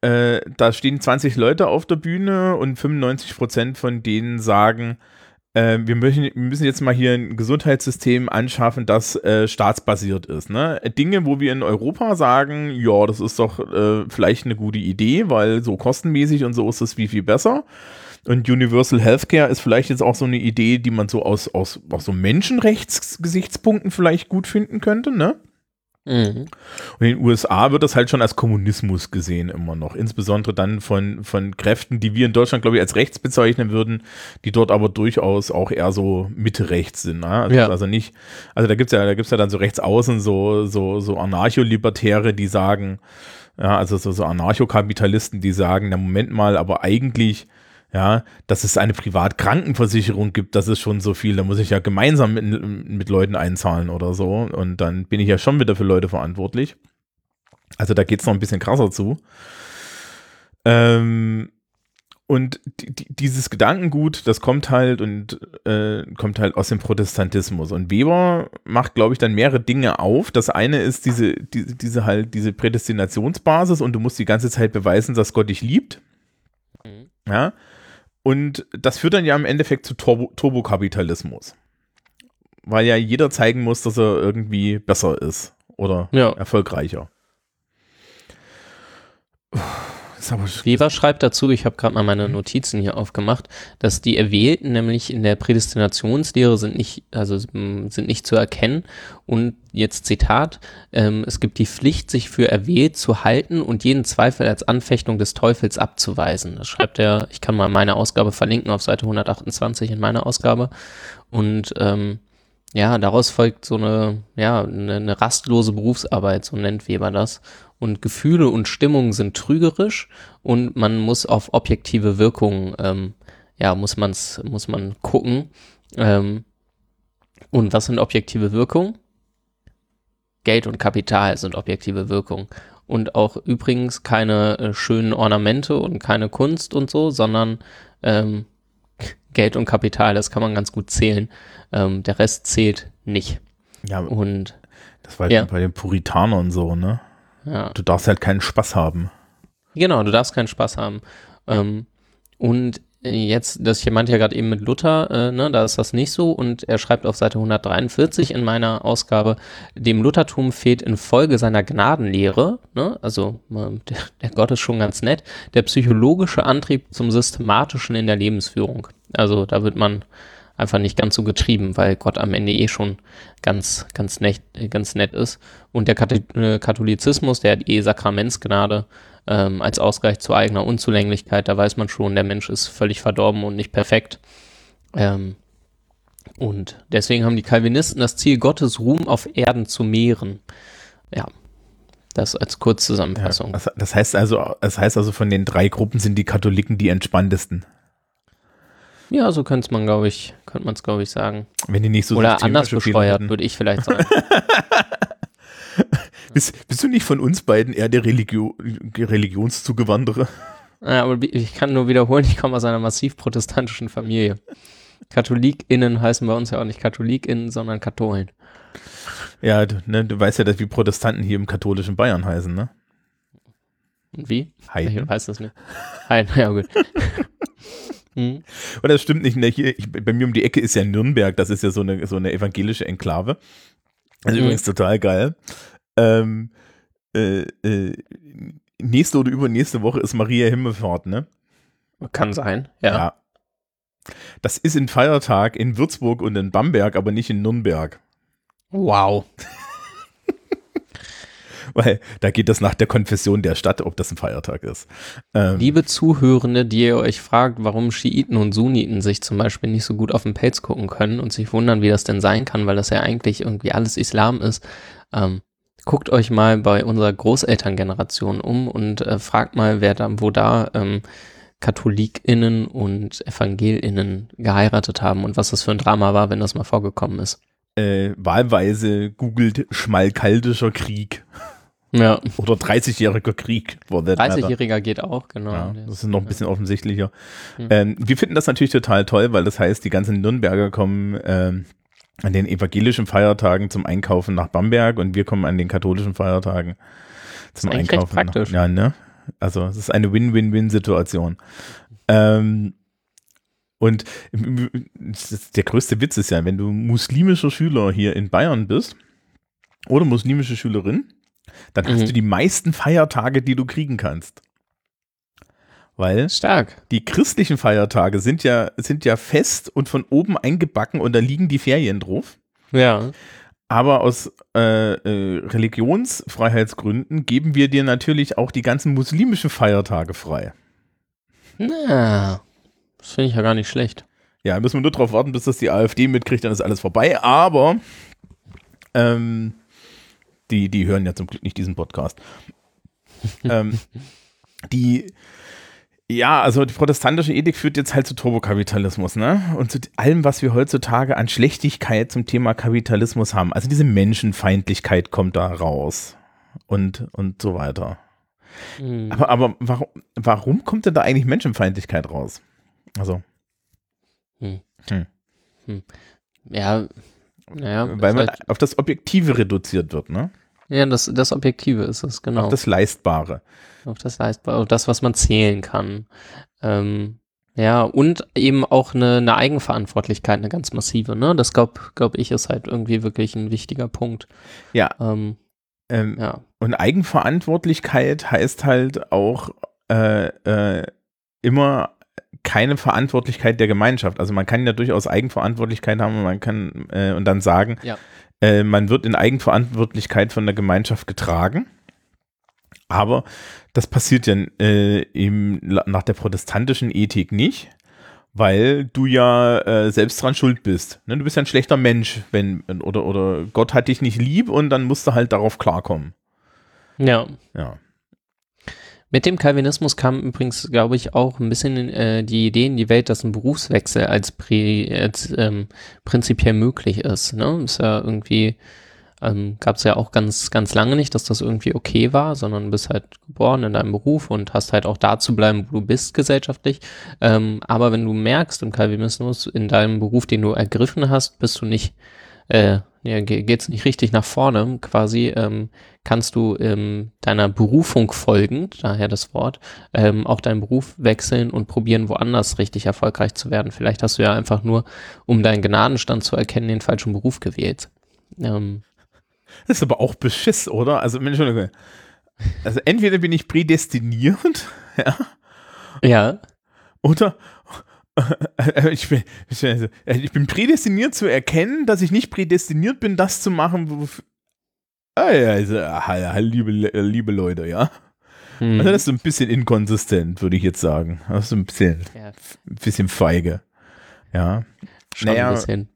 Speaker 1: äh, da stehen 20 Leute auf der Bühne und 95 Prozent von denen sagen, äh, wir, möchten, wir müssen jetzt mal hier ein Gesundheitssystem anschaffen, das äh, staatsbasiert ist. Ne? Dinge, wo wir in Europa sagen, ja, das ist doch äh, vielleicht eine gute Idee, weil so kostenmäßig und so ist es viel, viel besser. Und Universal Healthcare ist vielleicht jetzt auch so eine Idee, die man so aus, aus, aus so Menschenrechtsgesichtspunkten vielleicht gut finden könnte, ne?
Speaker 2: Mhm.
Speaker 1: Und in den USA wird das halt schon als Kommunismus gesehen immer noch. Insbesondere dann von, von Kräften, die wir in Deutschland, glaube ich, als rechts bezeichnen würden, die dort aber durchaus auch eher so Mitte-rechts sind. Ne? Also,
Speaker 2: Ja.
Speaker 1: also nicht, also da gibt's ja, da gibt's ja dann so rechts außen so, so, so Anarcho-Libertäre, die sagen, ja, also so, so Anarchokapitalisten, die sagen, na Moment mal, aber eigentlich, ja, dass es eine Privatkrankenversicherung gibt, das ist schon so viel. Da muss ich ja gemeinsam mit, mit Leuten einzahlen oder so. Und dann bin ich ja schon wieder für Leute verantwortlich. Also da geht es noch ein bisschen krasser zu. Ähm, und die, die, dieses Gedankengut, das kommt halt und äh, kommt halt aus dem Protestantismus. Und Weber macht, glaube ich, dann mehrere Dinge auf. Das eine ist diese, diese, diese halt, diese Prädestinationsbasis und du musst die ganze Zeit beweisen, dass Gott dich liebt.
Speaker 2: Mhm.
Speaker 1: Ja. Und das führt dann ja im Endeffekt zu Turbo Turbokapitalismus. Weil ja jeder zeigen muss, dass er irgendwie besser ist oder
Speaker 2: Ja.
Speaker 1: erfolgreicher. Ist aber
Speaker 2: Weber schreibt dazu, ich habe gerade mal meine Notizen hier aufgemacht, dass die Erwählten nämlich in der Prädestinationslehre sind nicht, also sind nicht zu erkennen. Und jetzt Zitat, ähm, es gibt die Pflicht, sich für erwählt zu halten und jeden Zweifel als Anfechtung des Teufels abzuweisen. Das schreibt er, ich kann mal meine Ausgabe verlinken auf Seite 128 in meiner Ausgabe. Und ähm, ja, daraus folgt so eine, ja, eine, eine rastlose Berufsarbeit, so nennt Weber das. Und Gefühle und Stimmungen sind trügerisch und man muss auf objektive Wirkungen, ähm, ja, muss man's, muss man gucken. Ähm, und was sind objektive Wirkungen? Geld und Kapital sind objektive Wirkungen. Und auch übrigens keine äh, schönen Ornamente und keine Kunst und so, sondern ähm, Geld und Kapital, das kann man ganz gut zählen. Ähm, der Rest zählt nicht.
Speaker 1: Ja,
Speaker 2: Und
Speaker 1: das war
Speaker 2: Ja.
Speaker 1: bei den Puritanern so, ne?
Speaker 2: Ja,
Speaker 1: Du darfst halt keinen Spaß haben.
Speaker 2: Genau, du darfst keinen Spaß haben. Ähm, und jetzt, das ich meinte ja gerade eben mit Luther, äh, ne, da ist das nicht so und er schreibt auf Seite 143 in meiner Ausgabe, dem Luthertum fehlt infolge seiner Gnadenlehre, ne, also der, der Gott ist schon ganz nett, der psychologische Antrieb zum Systematischen in der Lebensführung. Also da wird man einfach nicht ganz so getrieben, weil Gott am Ende eh schon ganz, ganz nett, ganz nett ist. Und der äh, Katholizismus, der hat eh Sakramentsgnade, ähm, als Ausgleich zu eigener Unzulänglichkeit. Da weiß man schon, der Mensch ist völlig verdorben und nicht perfekt. Ähm, und deswegen haben die Calvinisten das Ziel, Gottes Ruhm auf Erden zu mehren. Ja, das als Kurzzusammenfassung.
Speaker 1: Ja, das heißt also, das heißt also, von den drei Gruppen sind die Katholiken die entspanntesten.
Speaker 2: Ja, so könnte man, glaube ich, könnte man es, glaube ich, sagen.
Speaker 1: Wenn die nicht so
Speaker 2: Oder anders bescheuert, würde ich vielleicht sagen.
Speaker 1: bist, bist, du nicht von uns beiden eher der Religio Religionszugewandere?
Speaker 2: Ja, aber ich kann nur wiederholen, ich komme aus einer massiv protestantischen Familie. KatholikInnen heißen bei uns ja auch nicht KatholikInnen, sondern Katholen.
Speaker 1: Ja, du, ne, du weißt ja, dass wir Protestanten hier im katholischen Bayern heißen, ne?
Speaker 2: Wie?
Speaker 1: Heiden.
Speaker 2: Ich weiß das nicht. Heiden, ja gut.
Speaker 1: hm. Und das stimmt nicht. Ne? Hier, ich, bei mir um die Ecke ist ja Nürnberg, das ist ja so eine, so eine evangelische Enklave. Also mhm. übrigens total geil. Ähm, äh, äh, nächste oder übernächste Woche ist Maria Himmelfahrt, ne?
Speaker 2: Kann sein, ja. ja.
Speaker 1: Das ist ein Feiertag in Würzburg und in Bamberg, aber nicht in Nürnberg.
Speaker 2: Wow.
Speaker 1: Weil da geht das nach der Konfession der Stadt, ob das ein Feiertag ist.
Speaker 2: Ähm, Liebe Zuhörende, die ihr euch fragt, warum Schiiten und Sunniten sich zum Beispiel nicht so gut auf den Pelz gucken können und sich wundern, wie das denn sein kann, weil das ja eigentlich irgendwie alles Islam ist, ähm, guckt euch mal bei unserer Großelterngeneration um und äh, fragt mal, wer da, wo da ähm, KatholikInnen und EvangelInnen geheiratet haben und was das für ein Drama war, wenn das mal vorgekommen ist.
Speaker 1: Äh, wahlweise googelt Schmalkaldischer Krieg.
Speaker 2: Ja.
Speaker 1: Oder 30-jähriger Krieg.
Speaker 2: 30-jähriger geht auch, genau. Ja,
Speaker 1: das ist noch ein bisschen offensichtlicher. Mhm. Ähm, wir finden das natürlich total toll, weil das heißt, die ganzen Nürnberger kommen ähm, an den evangelischen Feiertagen zum Einkaufen nach Bamberg und wir kommen an den katholischen Feiertagen zum das ist Einkaufen.
Speaker 2: Recht praktisch.
Speaker 1: Nach, ja, ne? Also es ist eine Win-Win-Win-Situation. Ähm, und der größte Witz ist ja, wenn du muslimischer Schüler hier in Bayern bist oder muslimische Schülerin, dann hast mhm. du die meisten Feiertage, die du kriegen kannst. Weil
Speaker 2: Stark.
Speaker 1: die christlichen Feiertage sind ja, sind ja fest und von oben eingebacken und da liegen die Ferien drauf.
Speaker 2: Ja.
Speaker 1: Aber aus äh, äh, Religionsfreiheitsgründen geben wir dir natürlich auch die ganzen muslimischen Feiertage frei.
Speaker 2: Na, das finde ich ja gar nicht schlecht.
Speaker 1: Ja, müssen wir nur darauf warten, bis das die AfD mitkriegt, dann ist alles vorbei. Aber ähm, die, die hören ja zum Glück nicht diesen Podcast. ähm, die, ja, also die protestantische Ethik führt jetzt halt zu Turbokapitalismus, ne? Und zu allem, was wir heutzutage an Schlechtigkeit zum Thema Kapitalismus haben. Also diese Menschenfeindlichkeit kommt da raus. Und, und so weiter. Mhm. Aber, aber warum, warum kommt denn da eigentlich Menschenfeindlichkeit raus? Also.
Speaker 2: Hm. Hm. Hm. Ja, naja.
Speaker 1: Weil man halt auf das Objektive reduziert wird, ne?
Speaker 2: Ja, das, das Objektive ist es, genau.
Speaker 1: Auf das Leistbare.
Speaker 2: Auf das Leistbare, auf das, was man zählen kann. Ähm, ja, und eben auch eine, eine Eigenverantwortlichkeit, eine ganz massive, ne? Das glaube glaub ich ist halt irgendwie wirklich ein wichtiger Punkt.
Speaker 1: Ja. Ähm, ähm, ja. Und Eigenverantwortlichkeit heißt halt auch äh, äh, immer keine Verantwortlichkeit der Gemeinschaft. Also man kann ja durchaus Eigenverantwortlichkeit haben und man kann äh, und dann sagen,
Speaker 2: ja.
Speaker 1: Äh, man wird in Eigenverantwortlichkeit von der Gemeinschaft getragen. Aber das passiert ja äh, eben nach der protestantischen Ethik nicht, weil du ja äh, selbst dran schuld bist. Ne? Du bist ja ein schlechter Mensch, wenn oder oder Gott hat dich nicht lieb und dann musst du halt darauf klarkommen.
Speaker 2: Ja.
Speaker 1: Ja.
Speaker 2: Mit dem Calvinismus kam übrigens, glaube ich, auch ein bisschen äh, die Idee in die Welt, dass ein Berufswechsel als, prä, als ähm, prinzipiell möglich ist. Ne? Ist ja irgendwie, ähm, gab es ja auch ganz, ganz lange nicht, dass das irgendwie okay war, sondern bist halt geboren in deinem Beruf und hast halt auch da zu bleiben, wo du bist gesellschaftlich. Ähm, aber wenn du merkst im Calvinismus, in deinem Beruf, den du ergriffen hast, bist du nicht äh, ja, geht es nicht richtig nach vorne, quasi, ähm, kannst du ähm, deiner Berufung folgend, daher das Wort, ähm, auch deinen Beruf wechseln und probieren, woanders richtig erfolgreich zu werden. Vielleicht hast du ja einfach nur, um deinen Gnadenstand zu erkennen, den falschen Beruf gewählt. Ähm,
Speaker 1: Das ist aber auch Beschiss, oder? Also, Entschuldigung. Also, entweder bin ich prädestiniert, ja,
Speaker 2: ja,
Speaker 1: oder ich bin, ich bin also, ich bin prädestiniert zu erkennen, dass ich nicht prädestiniert bin, das zu machen, wo. Ah, ja, also, liebe, liebe Leute, ja.
Speaker 2: hm,
Speaker 1: Also, das ist so ein bisschen inkonsistent, würde ich jetzt sagen. Das ist ein bisschen,
Speaker 2: ja
Speaker 1: ein bisschen feige. Ja.
Speaker 2: schon
Speaker 1: naja,
Speaker 2: ein bisschen.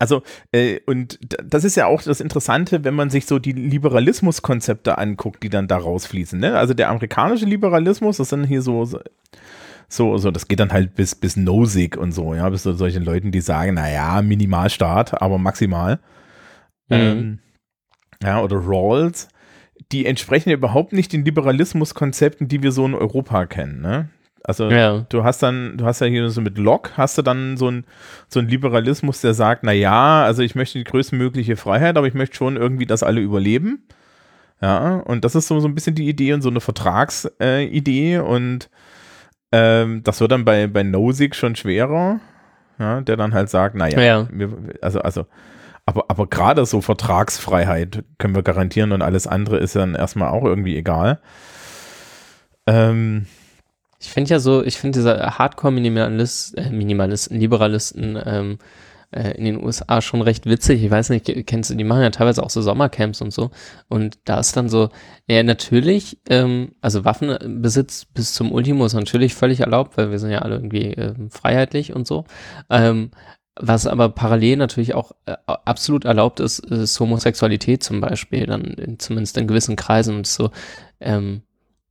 Speaker 1: Also, äh, und das ist ja auch das Interessante, wenn man sich so die Liberalismuskonzepte anguckt, die dann da rausfließen. Ne? Also der amerikanische Liberalismus, das sind hier so, so, so, das geht dann halt bis, bis Nozick und so, ja, bis zu solchen Leuten, die sagen, naja, Minimalstaat, aber maximal.
Speaker 2: Mhm.
Speaker 1: Ähm, ja, oder Rawls, die entsprechen ja überhaupt nicht den Liberalismuskonzepten, die wir so in Europa kennen, ne? Also
Speaker 2: Ja.
Speaker 1: du hast dann, du hast ja hier so mit Locke, hast du dann so ein, so Liberalismus, der sagt, na ja, also ich möchte die größtmögliche Freiheit, aber ich möchte schon irgendwie, dass alle überleben. Ja, und das ist so, so ein bisschen die Idee und so eine Vertragsidee äh, und ähm, das wird dann bei, bei Nozick schon schwerer, ja, der dann halt sagt, naja,
Speaker 2: Ja.
Speaker 1: wir, also, also, aber, aber gerade so Vertragsfreiheit können wir garantieren und alles andere ist dann erstmal auch irgendwie egal. Ähm,
Speaker 2: Ich finde ja so, ich finde diese Hardcore-Minimalist, äh, Minimalisten, Liberalisten ähm, äh, in den USA schon recht witzig. Ich weiß nicht, kennst du, die machen ja teilweise auch so Sommercamps und so. Und da ist dann so, ja, natürlich, ähm, also Waffenbesitz bis zum Ultimo ist natürlich völlig erlaubt, weil wir sind ja alle irgendwie ähm, freiheitlich und so. Ähm, was aber parallel natürlich auch äh, absolut erlaubt ist, ist Homosexualität zum Beispiel, dann in, zumindest in gewissen Kreisen und so. Ähm,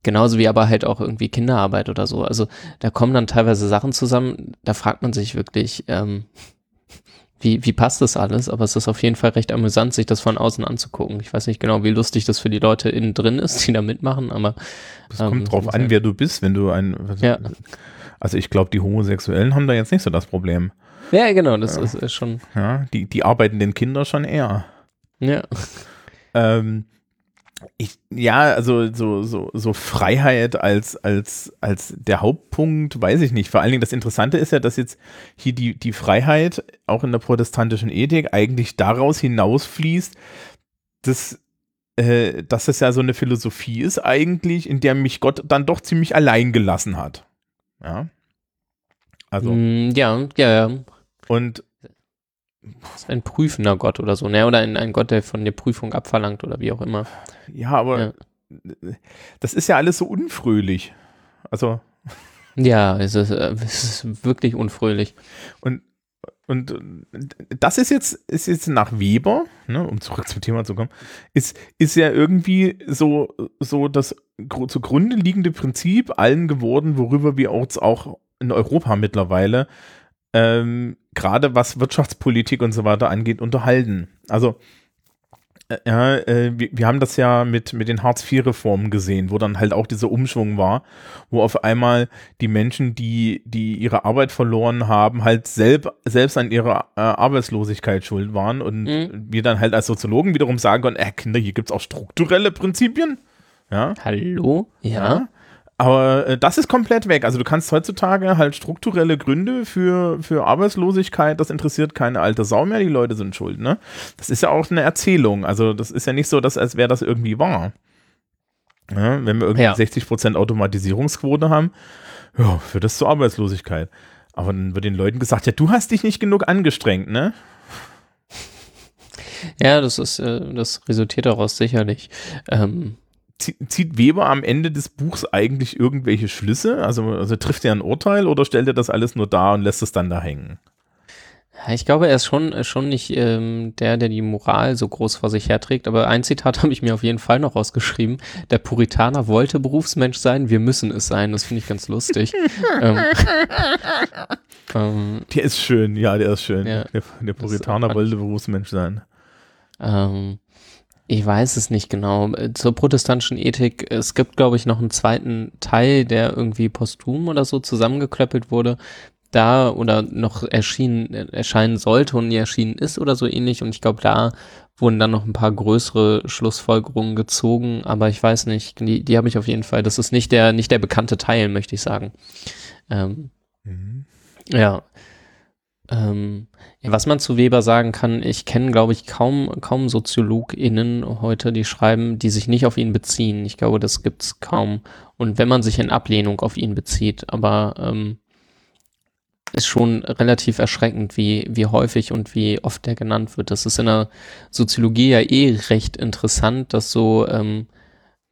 Speaker 2: Genauso wie aber halt auch irgendwie Kinderarbeit oder so. Also da kommen dann teilweise Sachen zusammen, da fragt man sich wirklich, ähm, wie, wie passt das alles? Aber es ist auf jeden Fall recht amüsant, sich das von außen anzugucken. Ich weiß nicht genau, wie lustig das für die Leute innen drin ist, die da mitmachen, aber
Speaker 1: Es
Speaker 2: Ähm,
Speaker 1: kommt drauf an, wer du bist, wenn du ein.
Speaker 2: Ja.
Speaker 1: Also ich glaube, die Homosexuellen haben da jetzt nicht so das Problem.
Speaker 2: ja, genau, das ist, ist schon,
Speaker 1: Ja, die, die arbeitenden Kinder schon eher.
Speaker 2: ja.
Speaker 1: Ähm, ich, ja, also so, so, so Freiheit als, als, als der Hauptpunkt, weiß ich nicht. Vor allen Dingen das Interessante ist ja, dass jetzt hier die, die Freiheit auch in der protestantischen Ethik eigentlich daraus hinausfließt, dass, äh, dass es ja so eine Philosophie ist eigentlich, in der mich Gott dann doch ziemlich allein gelassen hat. Ja. Also,
Speaker 2: Mm, ja, ja, ja.
Speaker 1: und
Speaker 2: Das ein prüfender Gott oder so, ne? Oder ein, ein Gott, der von der Prüfung abverlangt oder wie auch immer.
Speaker 1: ja, aber
Speaker 2: Ja.
Speaker 1: das ist ja alles so unfröhlich. Also,
Speaker 2: Ja, es ist, äh, es ist wirklich unfröhlich.
Speaker 1: Und, und äh, das ist jetzt, ist jetzt nach Weber, ne, um zurück zum Thema zu kommen, ist, ist ja irgendwie so, so das gru- zugrunde liegende Prinzip allen geworden, worüber wir uns auch in Europa mittlerweile, ähm, gerade was Wirtschaftspolitik und so weiter angeht, unterhalten. Also, äh, ja, äh, wir, wir haben das ja mit, mit den Hartz-IV-Reformen gesehen, wo dann halt auch dieser Umschwung war, wo auf einmal die Menschen, die, die ihre Arbeit verloren haben, halt selb, selbst an ihrer äh, Arbeitslosigkeit schuld waren und
Speaker 2: Mhm.
Speaker 1: wir dann halt als Soziologen wiederum sagen können, äh, Kinder, hier gibt es auch strukturelle Prinzipien. Ja.
Speaker 2: Hallo? Ja.
Speaker 1: Aber äh, das ist komplett weg. Also du kannst heutzutage halt strukturelle Gründe für, für Arbeitslosigkeit, das interessiert keine alte Sau mehr, die Leute sind schuld, ne? Das ist ja auch eine Erzählung. Also das ist ja nicht so, dass als wäre das irgendwie wahr. Ja, wenn wir irgendwie
Speaker 2: Ja.
Speaker 1: 60% Automatisierungsquote haben, ja, führt das zur Arbeitslosigkeit. Aber dann wird den Leuten gesagt, ja, du hast dich nicht genug angestrengt, ne?
Speaker 2: Ja, das ist, äh, das resultiert daraus sicherlich. Ähm,
Speaker 1: Zieht Weber am Ende des Buchs eigentlich irgendwelche Schlüsse? Also, also trifft er ein Urteil oder stellt er das alles nur da und lässt es dann da hängen?
Speaker 2: ich glaube, er ist schon, äh, schon nicht ähm, der, der die Moral so groß vor sich herträgt, aber ein Zitat habe ich mir auf jeden Fall noch rausgeschrieben. Der Puritaner wollte Berufsmensch sein, wir müssen es sein. Das finde ich ganz lustig. ähm, ähm,
Speaker 1: Der ist schön, ja, der ist schön.
Speaker 2: Ja.
Speaker 1: der, der Puritaner wollte Berufsmensch sein.
Speaker 2: Ähm, ich weiß es nicht genau. Äh, Zur protestantischen Ethik, es gibt, glaube ich, noch einen zweiten Teil, der irgendwie posthum oder so zusammengeklöppelt wurde. da oder noch erschienen, erscheinen sollte und nie erschienen ist oder so ähnlich. Und ich glaube, da wurden dann noch ein paar größere Schlussfolgerungen gezogen, aber ich weiß nicht, die, die habe ich auf jeden Fall. Das ist nicht der, nicht der bekannte Teil, möchte ich sagen. Ähm, mhm. Ja. Ähm, was man zu Weber sagen kann, ich kenne, glaube ich, kaum, kaum SoziologInnen heute, die schreiben, die sich nicht auf ihn beziehen. Ich glaube, das gibt's kaum. Und wenn man sich in Ablehnung auf ihn bezieht, aber ähm, ist schon relativ erschreckend, wie, wie häufig und wie oft der genannt wird. Das ist in der Soziologie ja eh recht interessant, dass so ähm,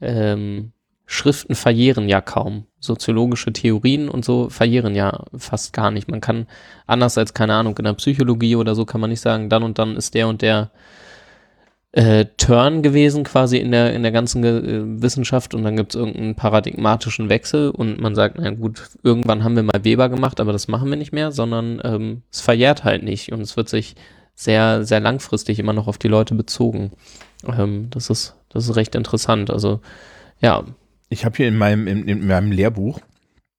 Speaker 2: ähm, Schriften verjähren ja kaum. Soziologische Theorien und so verjähren ja fast gar nicht. Man kann anders als, keine Ahnung, in der Psychologie oder so kann man nicht sagen, dann und dann ist der und der äh, Turn gewesen quasi in der, in der ganzen äh, Wissenschaft und dann gibt es irgendeinen paradigmatischen Wechsel und man sagt, na gut, irgendwann haben wir mal Weber gemacht, aber das machen wir nicht mehr, sondern ähm, es verjährt halt nicht und es wird sich sehr, sehr langfristig immer noch auf die Leute bezogen. Ähm, das ist, das ist recht interessant. Also, ja.
Speaker 1: Ich habe hier in meinem, in, in meinem Lehrbuch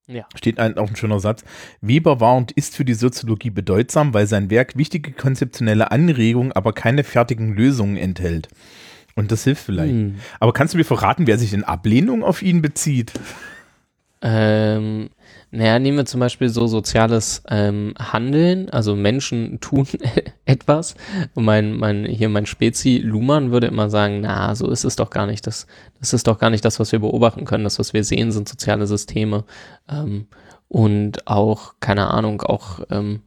Speaker 1: ja. Steht ein, auch ein schöner Satz. Weber war und ist für die Soziologie bedeutsam, weil sein Werk wichtige konzeptionelle Anregungen, aber keine fertigen Lösungen enthält. Und das hilft vielleicht. Hm. Aber kannst du mir verraten, wer sich in Ablehnung auf ihn bezieht?
Speaker 2: Ähm, naja, nehmen wir zum Beispiel so soziales ähm, Handeln, also Menschen tun etwas. Und mein, mein, hier mein Spezi Luhmann würde immer sagen, na, so ist es doch gar nicht. Das, das ist doch gar nicht das, was wir beobachten können. Das, was wir sehen, sind soziale Systeme. Ähm, und auch, keine Ahnung, auch ähm,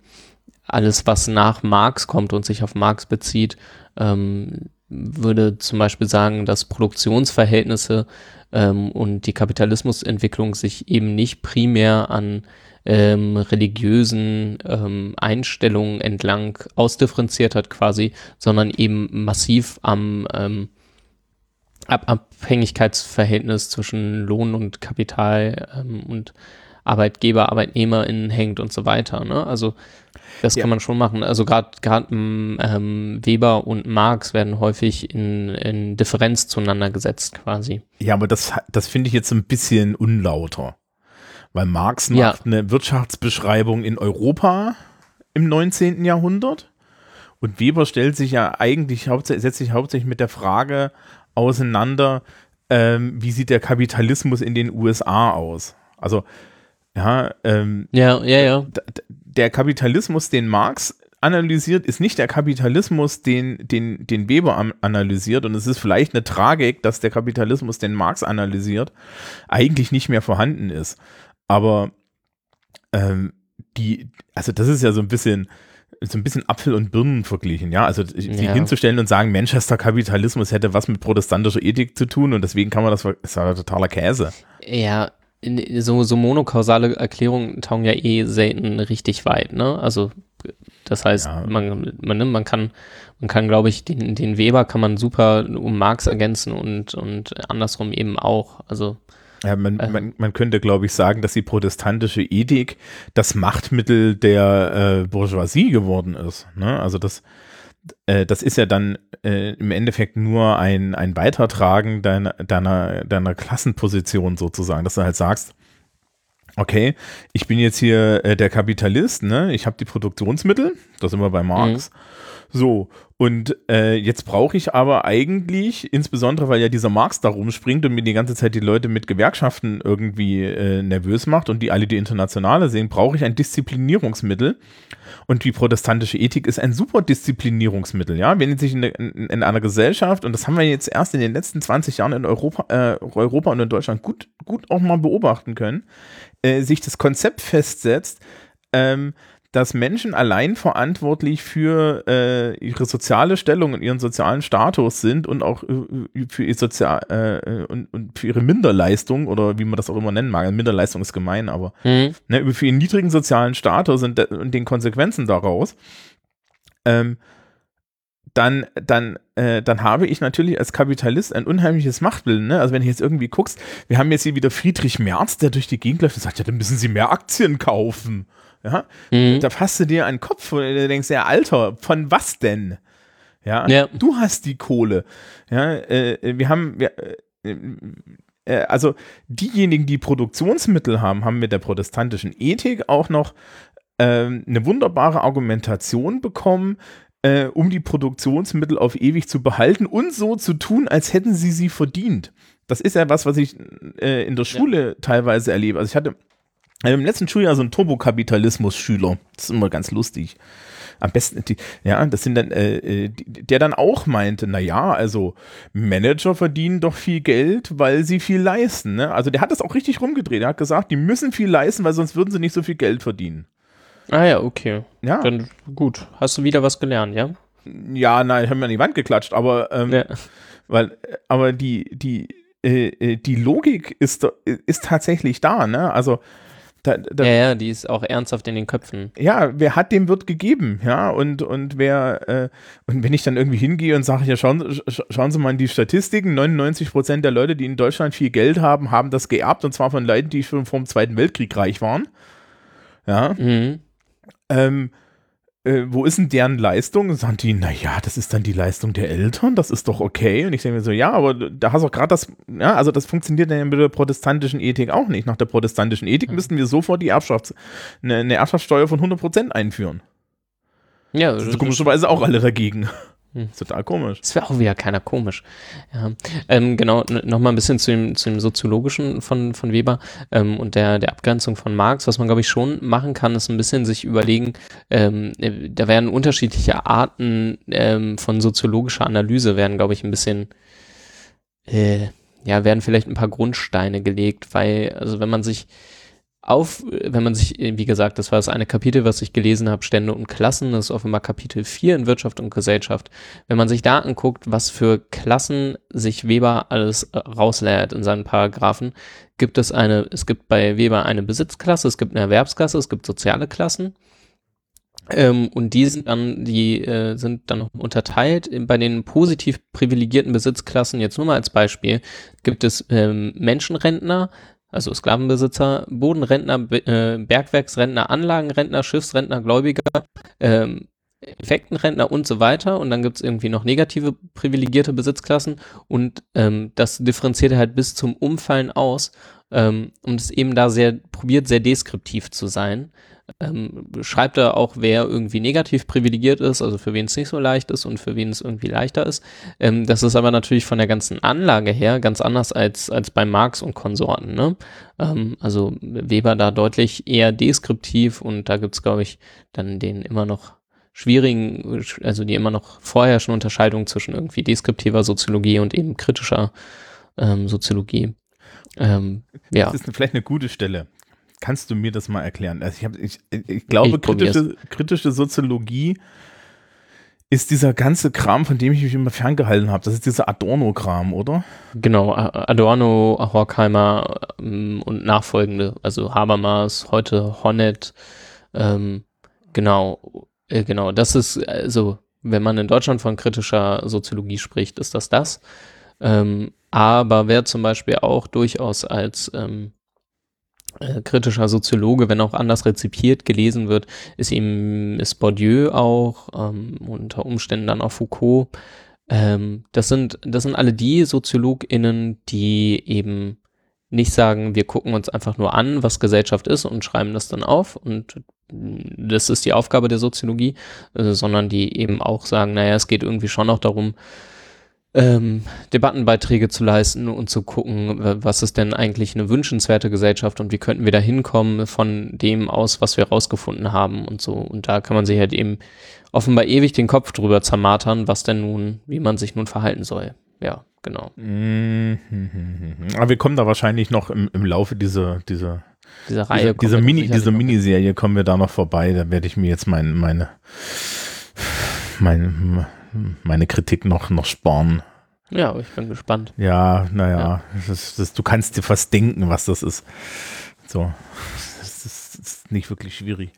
Speaker 2: alles, was nach Marx kommt und sich auf Marx bezieht, ähm, würde zum Beispiel sagen, dass Produktionsverhältnisse ähm, und die Kapitalismusentwicklung sich eben nicht primär an ähm, religiösen ähm, Einstellungen entlang ausdifferenziert hat quasi, sondern eben massiv am ähm, Ab Abhängigkeitsverhältnis zwischen Lohn und Kapital ähm, und Arbeitgeber, ArbeitnehmerInnen hängt und so weiter. Ne? Also das ja. kann man schon machen. Also gerade ähm, Weber und Marx werden häufig in, in Differenz zueinander gesetzt quasi.
Speaker 1: Ja, aber das, das finde ich jetzt ein bisschen unlauter. Weil Marx macht ja. eine Wirtschaftsbeschreibung in Europa im 19. Jahrhundert und Weber stellt sich ja eigentlich hauptsächlich, setzt sich hauptsächlich mit der Frage auseinander, ähm, wie sieht der Kapitalismus in den USA aus? Also ja, ähm,
Speaker 2: ja, ja, ja.
Speaker 1: Der Kapitalismus, den Marx analysiert, ist nicht der Kapitalismus, den, den, den Weber analysiert. Und es ist vielleicht eine Tragik, dass der Kapitalismus, den Marx analysiert, eigentlich nicht mehr vorhanden ist. Aber ähm, die, also das ist ja so ein bisschen, so ein bisschen Apfel und Birnen verglichen, ja. Also sich ja. hinzustellen und sagen, Manchester Kapitalismus hätte was mit protestantischer Ethik zu tun und deswegen kann man das, das ist ja totaler Käse.
Speaker 2: Ja, so, so monokausale Erklärungen taugen ja eh selten richtig weit, ne? Also das heißt, ja. man, man, ne, man kann, man kann, glaube ich, den, den Weber kann man super um Marx ergänzen und, und andersrum eben auch. Also
Speaker 1: ja, man, äh, man, man könnte, glaube ich, sagen, dass die protestantische Ethik das Machtmittel der äh, Bourgeoisie geworden ist. Ne? Also das, äh, das ist ja dann äh, im Endeffekt nur ein, ein Weitertragen deiner, deiner, deiner Klassenposition sozusagen, dass du halt sagst, okay, ich bin jetzt hier äh, der Kapitalist, ne? ich habe die Produktionsmittel, das sind wir bei Marx. Mhm. So, und äh, jetzt brauche ich aber eigentlich, insbesondere weil ja dieser Marx da rumspringt und mir die ganze Zeit die Leute mit Gewerkschaften irgendwie äh, nervös macht und die alle die Internationale sehen, brauche ich ein Disziplinierungsmittel. Und die protestantische Ethik ist ein super Disziplinierungsmittel, ja. Wenn sich in, in, in, einer Gesellschaft, und das haben wir jetzt erst in den letzten 20 Jahren in Europa, äh, Europa und in Deutschland gut, gut auch mal beobachten können, äh, sich das Konzept festsetzt, ähm, dass Menschen allein verantwortlich für äh, ihre soziale Stellung und ihren sozialen Status sind und auch äh, für, ihr Sozial, äh, und, und, für ihre Minderleistung oder wie man das auch immer nennen mag. Minderleistung ist gemein, aber mhm. ne, für ihren niedrigen sozialen Status und, und den Konsequenzen daraus. Ähm, dann, dann, äh, dann habe ich natürlich als Kapitalist ein unheimliches Machtbild. Ne? Also wenn du jetzt irgendwie guckst, wir haben jetzt hier wieder Friedrich Merz, der durch die Gegend läuft und sagt, ja, dann müssen Sie mehr Aktien kaufen. Ja? Mhm. Da fasst du dir einen Kopf und du denkst, ja, Alter, von was denn? Ja, ja. du hast die Kohle. Ja, äh, wir haben, wir, äh, äh, also diejenigen, die Produktionsmittel haben, haben mit der protestantischen Ethik auch noch ähm, eine wunderbare Argumentation bekommen, äh, um die Produktionsmittel auf ewig zu behalten und so zu tun, als hätten sie sie verdient. Das ist ja was, was ich äh, in der Schule ja. teilweise erlebe. Also ich hatte im letzten Schuljahr so einen Turbokapitalismus-Schüler. Das ist immer ganz lustig. Am besten, die, ja, das sind dann, äh, äh der dann auch meinte, naja, also Manager verdienen doch viel Geld, weil sie viel leisten. Ne? Also der hat das auch richtig rumgedreht. Er hat gesagt, die müssen viel leisten, weil sonst würden sie nicht so viel Geld verdienen.
Speaker 2: Ah ja, okay. Ja. Dann gut. Hast du wieder was gelernt, ja?
Speaker 1: Ja, nein, ich habe mir an die Wand geklatscht, aber ähm, ja. weil, aber die, die, äh, äh die Logik ist, ist tatsächlich da, ne? Also
Speaker 2: da, da, ja, ja, die ist auch ernsthaft in den Köpfen.
Speaker 1: Ja, wer hat, dem wird gegeben, ja, und, und wer, äh, und wenn ich dann irgendwie hingehe und sage, ja, schauen, schauen Sie mal in die Statistiken, 99 Prozent der Leute, die in Deutschland viel Geld haben, haben das geerbt, und zwar von Leuten, die schon vor dem Zweiten Weltkrieg reich waren. Ja. Mhm. Ähm, äh, wo ist denn deren Leistung? Sagen die, naja, das ist dann die Leistung der Eltern, das ist doch okay. Und ich denke mir so, ja, aber da hast du auch gerade das, ja, also das funktioniert dann mit der protestantischen Ethik auch nicht. Nach der protestantischen Ethik mhm. müssten wir sofort die Erbschafts-, eine, eine Erbschaftssteuer von 100% einführen. Ja, das, das komischerweise auch alle dagegen. Hm. Total komisch.
Speaker 2: Das wäre auch wieder keiner komisch. Ja. Ähm, genau, nochmal ein bisschen zu dem, zu dem Soziologischen von, von Weber ähm, und der, der Abgrenzung von Marx. Was man, glaube ich, schon machen kann, ist ein bisschen sich überlegen, ähm, äh, da werden unterschiedliche Arten ähm, von soziologischer Analyse, werden, glaube ich, ein bisschen, äh, ja, werden vielleicht ein paar Grundsteine gelegt, weil, also wenn man sich auf, wenn man sich, wie gesagt, das war das eine Kapitel, was ich gelesen habe, Stände und Klassen, das ist offenbar Kapitel 4 in Wirtschaft und Gesellschaft. Wenn man sich da anguckt, was für Klassen sich Weber alles äh, rausleiert in seinen Paragraphen, gibt es eine, es gibt bei Weber eine Besitzklasse, es gibt eine Erwerbsklasse, es gibt soziale Klassen. Ähm, und die sind dann, die äh, sind dann unterteilt. Bei den positiv privilegierten Besitzklassen, jetzt nur mal als Beispiel, gibt es ähm, Menschenrentner, also Sklavenbesitzer, Bodenrentner, äh, Bergwerksrentner, Anlagenrentner, Schiffsrentner, Gläubiger, ähm, Effektenrentner und so weiter. Und dann gibt es irgendwie noch negative privilegierte Besitzklassen und ähm, das differenziert halt bis zum Umfallen aus ähm, und es eben da sehr, probiert sehr deskriptiv zu sein ähm, schreibt er auch, wer irgendwie negativ privilegiert ist, also für wen es nicht so leicht ist und für wen es irgendwie leichter ist. Ähm, das ist aber natürlich von der ganzen Anlage her ganz anders als, als bei Marx und Konsorten. Ne? Ähm, also Weber da deutlich eher deskriptiv und da gibt es, glaube ich, dann den immer noch schwierigen, also die immer noch vorherrschende Unterscheidung zwischen irgendwie deskriptiver Soziologie und eben kritischer ähm, Soziologie.
Speaker 1: Ähm, ja. Das ist vielleicht eine gute Stelle. Kannst du mir das mal erklären? Also ich, hab, ich, ich glaube, ich kritische, kritische Soziologie ist dieser ganze Kram, von dem ich mich immer ferngehalten habe. Das ist dieser Adorno-Kram, oder?
Speaker 2: Genau, Adorno, Horkheimer ähm, und nachfolgende, also Habermas, heute Honnet, ähm, genau, äh, genau, das ist, also, wenn man in Deutschland von kritischer Soziologie spricht, ist das das. Ähm, aber wer zum Beispiel auch durchaus als ähm, äh, kritischer Soziologe, wenn auch anders rezipiert gelesen wird, ist eben ist Bourdieu auch, ähm, unter Umständen dann auch Foucault. Ähm, das sind, das sind alle die SoziologInnen, die eben nicht sagen, wir gucken uns einfach nur an, was Gesellschaft ist und schreiben das dann auf und das ist die Aufgabe der Soziologie, äh, sondern die eben auch sagen, naja, es geht irgendwie schon auch darum, ähm, Debattenbeiträge zu leisten und zu gucken, was ist denn eigentlich eine wünschenswerte Gesellschaft und wie könnten wir da hinkommen von dem aus, was wir rausgefunden haben und so. Und da kann man sich halt eben offenbar ewig den Kopf drüber zermatern, was denn nun, wie man sich nun verhalten soll. Ja, genau.
Speaker 1: Mhm. Aber wir kommen da wahrscheinlich noch im, im Laufe dieser, dieser,
Speaker 2: dieser Reihe.
Speaker 1: Diese, diese Mini, diese Miniserie kommen wir da noch vorbei. Da werde ich mir jetzt mein, meine, meine, meine Kritik noch, noch sparen.
Speaker 2: Ja, ich bin gespannt.
Speaker 1: Ja, naja, ja. Du kannst dir fast denken, was das ist. So, das ist, das ist nicht wirklich schwierig.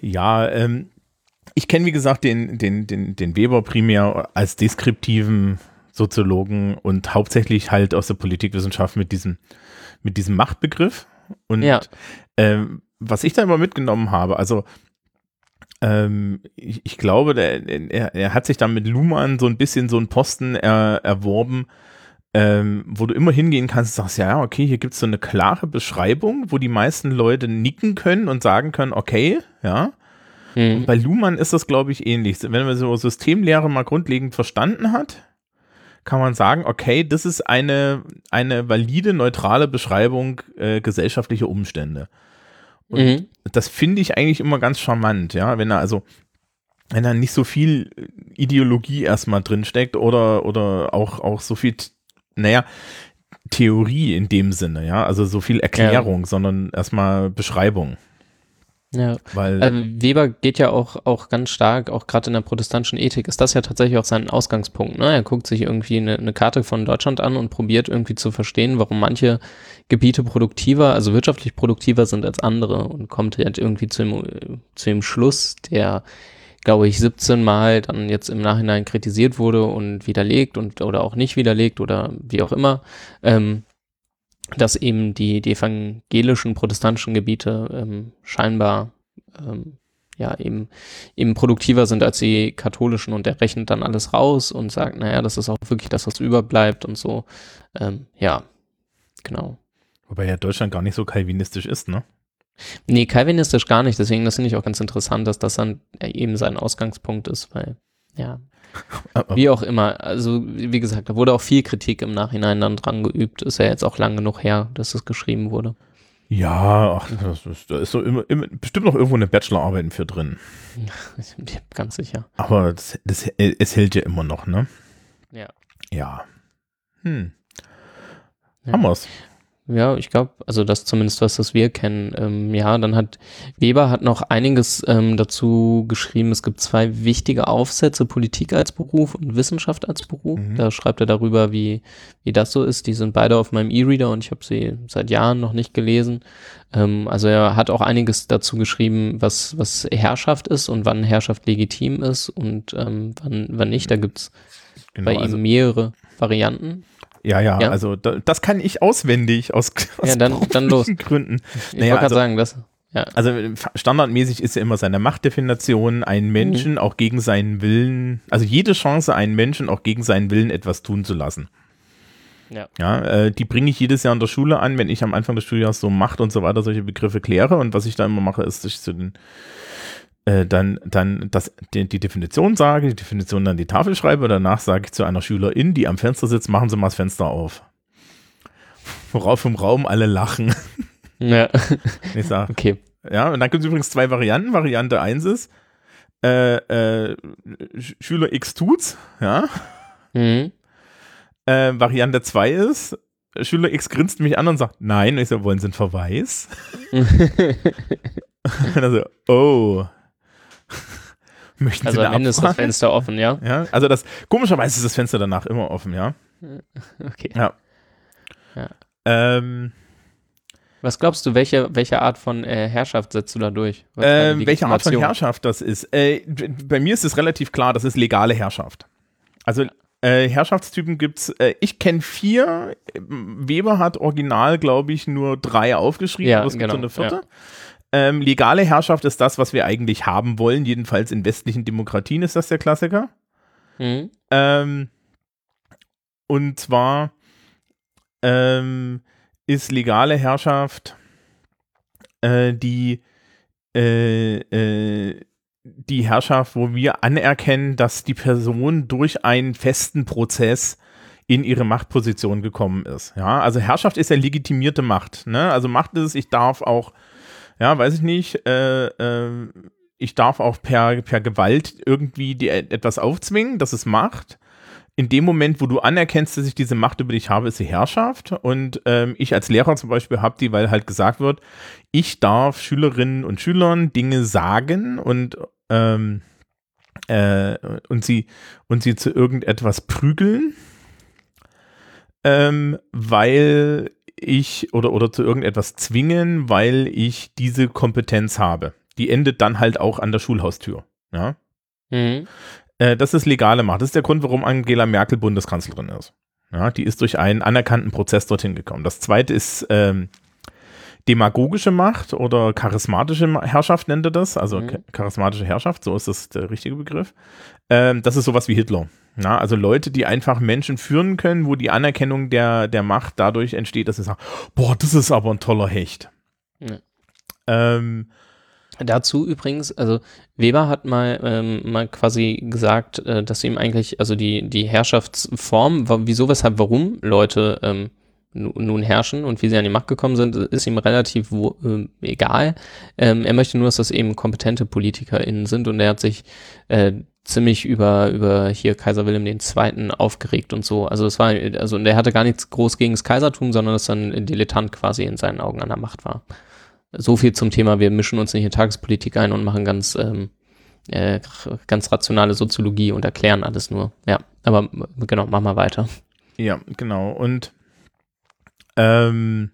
Speaker 1: Ja, ähm, ich kenne, wie gesagt, den, den, den, den Weber primär als deskriptiven Soziologen und hauptsächlich halt aus der Politikwissenschaft mit diesem, mit diesem Machtbegriff. Und ja. ähm, was ich da immer mitgenommen habe, also ähm, ich, ich, glaube, der, er, er, hat sich dann mit Luhmann so ein bisschen so einen Posten er, erworben, ähm, wo du immer hingehen kannst und sagst, ja, okay, hier gibt es so eine klare Beschreibung, wo die meisten Leute nicken können und sagen können, okay, ja.
Speaker 2: Mhm.
Speaker 1: Bei Luhmann ist das, glaube ich, ähnlich. Wenn man so Systemlehre mal grundlegend verstanden hat, kann man sagen, okay, das ist eine, eine valide, neutrale Beschreibung äh, gesellschaftlicher Umstände. Und
Speaker 2: Mhm.
Speaker 1: Das finde ich eigentlich immer ganz charmant, ja, wenn er also, wenn da nicht so viel Ideologie erstmal drinsteckt oder, oder auch, auch so viel, naja, Theorie in dem Sinne, ja, also so viel Erklärung, sondern erstmal Beschreibung,
Speaker 2: Ja.
Speaker 1: weil,
Speaker 2: Also Weber geht ja auch, auch ganz stark, auch gerade in der protestantischen Ethik, ist das ja tatsächlich auch sein Ausgangspunkt. Ne? Er guckt sich irgendwie eine, eine Karte von Deutschland an und probiert irgendwie zu verstehen, warum manche Gebiete produktiver, also wirtschaftlich produktiver sind als andere und kommt halt irgendwie zu dem, zu dem Schluss, der, glaube ich, 17 Mal dann jetzt im Nachhinein kritisiert wurde und widerlegt und oder auch nicht widerlegt oder wie auch immer, ähm, dass eben die, die evangelischen, protestantischen Gebiete ähm, scheinbar ähm, ja eben, eben produktiver sind als die katholischen und er rechnet dann alles raus und sagt, naja, das ist auch wirklich das, was überbleibt und so. Ähm, ja, genau.
Speaker 1: wobei ja Deutschland gar nicht so kalvinistisch ist, ne?
Speaker 2: Nee, kalvinistisch gar nicht, deswegen das finde ich auch ganz interessant, dass das dann eben sein Ausgangspunkt ist, weil, ja, wie auch immer, also wie gesagt, da wurde auch viel Kritik im Nachhinein dann dran geübt, ist ja jetzt auch lang genug her, dass es geschrieben wurde.
Speaker 1: Ja, ach, das ist, da ist so immer, immer, bestimmt noch irgendwo eine Bachelorarbeit für drin.
Speaker 2: Ich bin mir ganz sicher.
Speaker 1: Aber das, das, es hält ja immer noch, ne?
Speaker 2: Ja.
Speaker 1: Ja. Hm.
Speaker 2: Ja.
Speaker 1: Haben wir's.
Speaker 2: Ja, ich glaube, also das zumindest was das wir kennen. Ähm, ja, dann hat Weber hat noch einiges ähm, dazu geschrieben. Es gibt zwei wichtige Aufsätze: Politik als Beruf und Wissenschaft als Beruf.
Speaker 1: Mhm.
Speaker 2: Da schreibt er darüber, wie wie das so ist. Die sind beide auf meinem E-Reader und ich habe sie seit Jahren noch nicht gelesen. Ähm, also er hat auch einiges dazu geschrieben, was was Herrschaft ist und wann Herrschaft legitim ist und ähm, wann wann nicht. Da gibt's
Speaker 1: Genau,
Speaker 2: bei
Speaker 1: also,
Speaker 2: ihm mehrere Varianten.
Speaker 1: Ja, ja,
Speaker 2: Ja.
Speaker 1: also da, das kann ich auswendig aus, aus
Speaker 2: Ja, dann- dann los.
Speaker 1: Gründen.
Speaker 2: Ich
Speaker 1: Naja,
Speaker 2: wollte gerade
Speaker 1: also-
Speaker 2: sagen, das ja.
Speaker 1: Also standardmäßig ist ja immer seine Machtdefinition, einen Menschen
Speaker 2: Mhm.
Speaker 1: auch gegen seinen Willen, also jede Chance, einen Menschen auch gegen seinen Willen etwas tun zu lassen.
Speaker 2: Ja.
Speaker 1: Ja, äh, die bringe ich jedes Jahr in der Schule an, wenn ich am Anfang des Schuljahres so Macht und so weiter solche Begriffe kläre. Und was ich da immer mache, ist, dass ich zu den äh, dann, dann das, die, die Definition sage, die Definition dann die Tafel schreibe, danach sage ich zu einer Schülerin, die am Fenster sitzt, machen Sie mal das Fenster auf. Worauf im Raum alle lachen.
Speaker 2: Ja,
Speaker 1: Ich sage,
Speaker 2: okay.
Speaker 1: ja, und dann gibt es übrigens zwei Varianten. Variante 1 ist, äh, äh, Sch- Schüler X tut's, ja.
Speaker 2: Mhm.
Speaker 1: Äh, Variante 2 ist, Schüler X grinst mich an und sagt, nein. Und ich so, wollen Sie einen Verweis? Und dann so, oh. Möchten
Speaker 2: also
Speaker 1: Sie
Speaker 2: am Ende ist das? Fenster offen, ja?
Speaker 1: Ja, also das, komischerweise ist das Fenster danach immer offen, ja.
Speaker 2: Okay.
Speaker 1: Ja.
Speaker 2: Ja.
Speaker 1: Ähm,
Speaker 2: Was glaubst du, welche, welche Art von äh, Herrschaft setzt du da durch?
Speaker 1: Ähm, welche Art von? Herrschaft das ist? Äh, bei mir ist es relativ klar, das ist legale Herrschaft. Also äh, Herrschaftstypen gibt's. Äh, ich kenne vier. Weber hat original, glaube ich, nur drei aufgeschrieben.
Speaker 2: Ja,
Speaker 1: aber es gibt so
Speaker 2: genau,
Speaker 1: eine vierte. Ähm, legale Herrschaft ist das, was wir eigentlich haben wollen. Jedenfalls in westlichen Demokratien ist das der Klassiker.
Speaker 2: Mhm.
Speaker 1: Ähm, und zwar ähm, ist legale Herrschaft äh, die, äh, äh, die Herrschaft, wo wir anerkennen, dass die Person durch einen festen Prozess in ihre Machtposition gekommen ist. Ja, also Herrschaft ist ja legitimierte Macht. Ne? Also Macht ist, ich darf auch, ja, weiß ich nicht, äh, äh, ich darf auch per, per Gewalt irgendwie dir etwas aufzwingen, das ist Macht. In dem Moment, wo du anerkennst, dass ich diese Macht über dich habe, ist sie Herrschaft. Und ähm, ich als Lehrer zum Beispiel habe die, weil halt gesagt wird, ich darf Schülerinnen und Schülern Dinge sagen und, ähm, äh, und, sie, und sie zu irgendetwas prügeln, ähm, weil ich oder, oder zu irgendetwas zwingen, weil ich diese Kompetenz habe. Die endet dann halt auch an der Schulhaustür. Ja.
Speaker 2: Mhm.
Speaker 1: Äh, das ist legale Macht. Das ist der Grund, warum Angela Merkel Bundeskanzlerin ist. Ja, die ist durch einen anerkannten Prozess dorthin gekommen. Das zweite ist ähm, demagogische Macht oder charismatische Ma- Herrschaft nennt er das. Also
Speaker 2: Mhm.
Speaker 1: cha- charismatische Herrschaft, so ist das der richtige Begriff. Ähm, das ist sowas wie Hitler. Na, also Leute, die einfach Menschen führen können, wo die Anerkennung der, der Macht dadurch entsteht, dass sie sagen, boah, das ist aber ein toller Hecht.
Speaker 2: Ja.
Speaker 1: Ähm,
Speaker 2: Dazu übrigens, also Weber hat mal, ähm, mal quasi gesagt, äh, dass ihm eigentlich, also die, die Herrschaftsform, wieso, weshalb, warum Leute ähm, nu- nun herrschen und wie sie an die Macht gekommen sind, ist ihm relativ wo, ähm, egal. Ähm, er möchte nur, dass das eben kompetente PolitikerInnen sind und er hat sich äh, ziemlich über, über hier Kaiser Wilhelm II. aufgeregt und so. Also es war, also und er hatte gar nichts groß gegen das Kaisertum, sondern dass dann ein Dilettant quasi in seinen Augen an der Macht war. So viel zum Thema, wir mischen uns nicht in Tagespolitik ein und machen ganz, ähm, äh, ganz rationale Soziologie und erklären alles nur. Ja, aber genau, mach mal weiter.
Speaker 1: Ja, genau. Und ähm,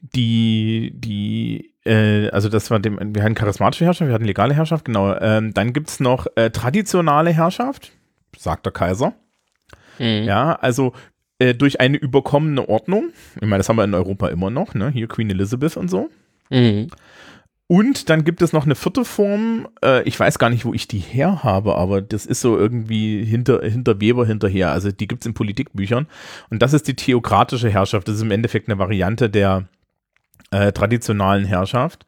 Speaker 1: die, die, äh, also das war dem, wir hatten charismatische Herrschaft, wir hatten legale Herrschaft, genau. Ähm, dann gibt es noch äh, traditionale Herrschaft, sagt der Kaiser.
Speaker 2: Mhm.
Speaker 1: Ja, also äh, durch eine überkommene Ordnung. Ich meine, das haben wir in Europa immer noch, ne? Hier Queen Elizabeth und so.
Speaker 2: Mhm.
Speaker 1: Und dann gibt es noch eine vierte Form, äh, ich weiß gar nicht, wo ich die her habe, aber das ist so irgendwie hinter, hinter Weber hinterher. Also die gibt es in Politikbüchern. Und das ist die theokratische Herrschaft. Das ist im Endeffekt eine Variante der äh, traditionalen Herrschaft.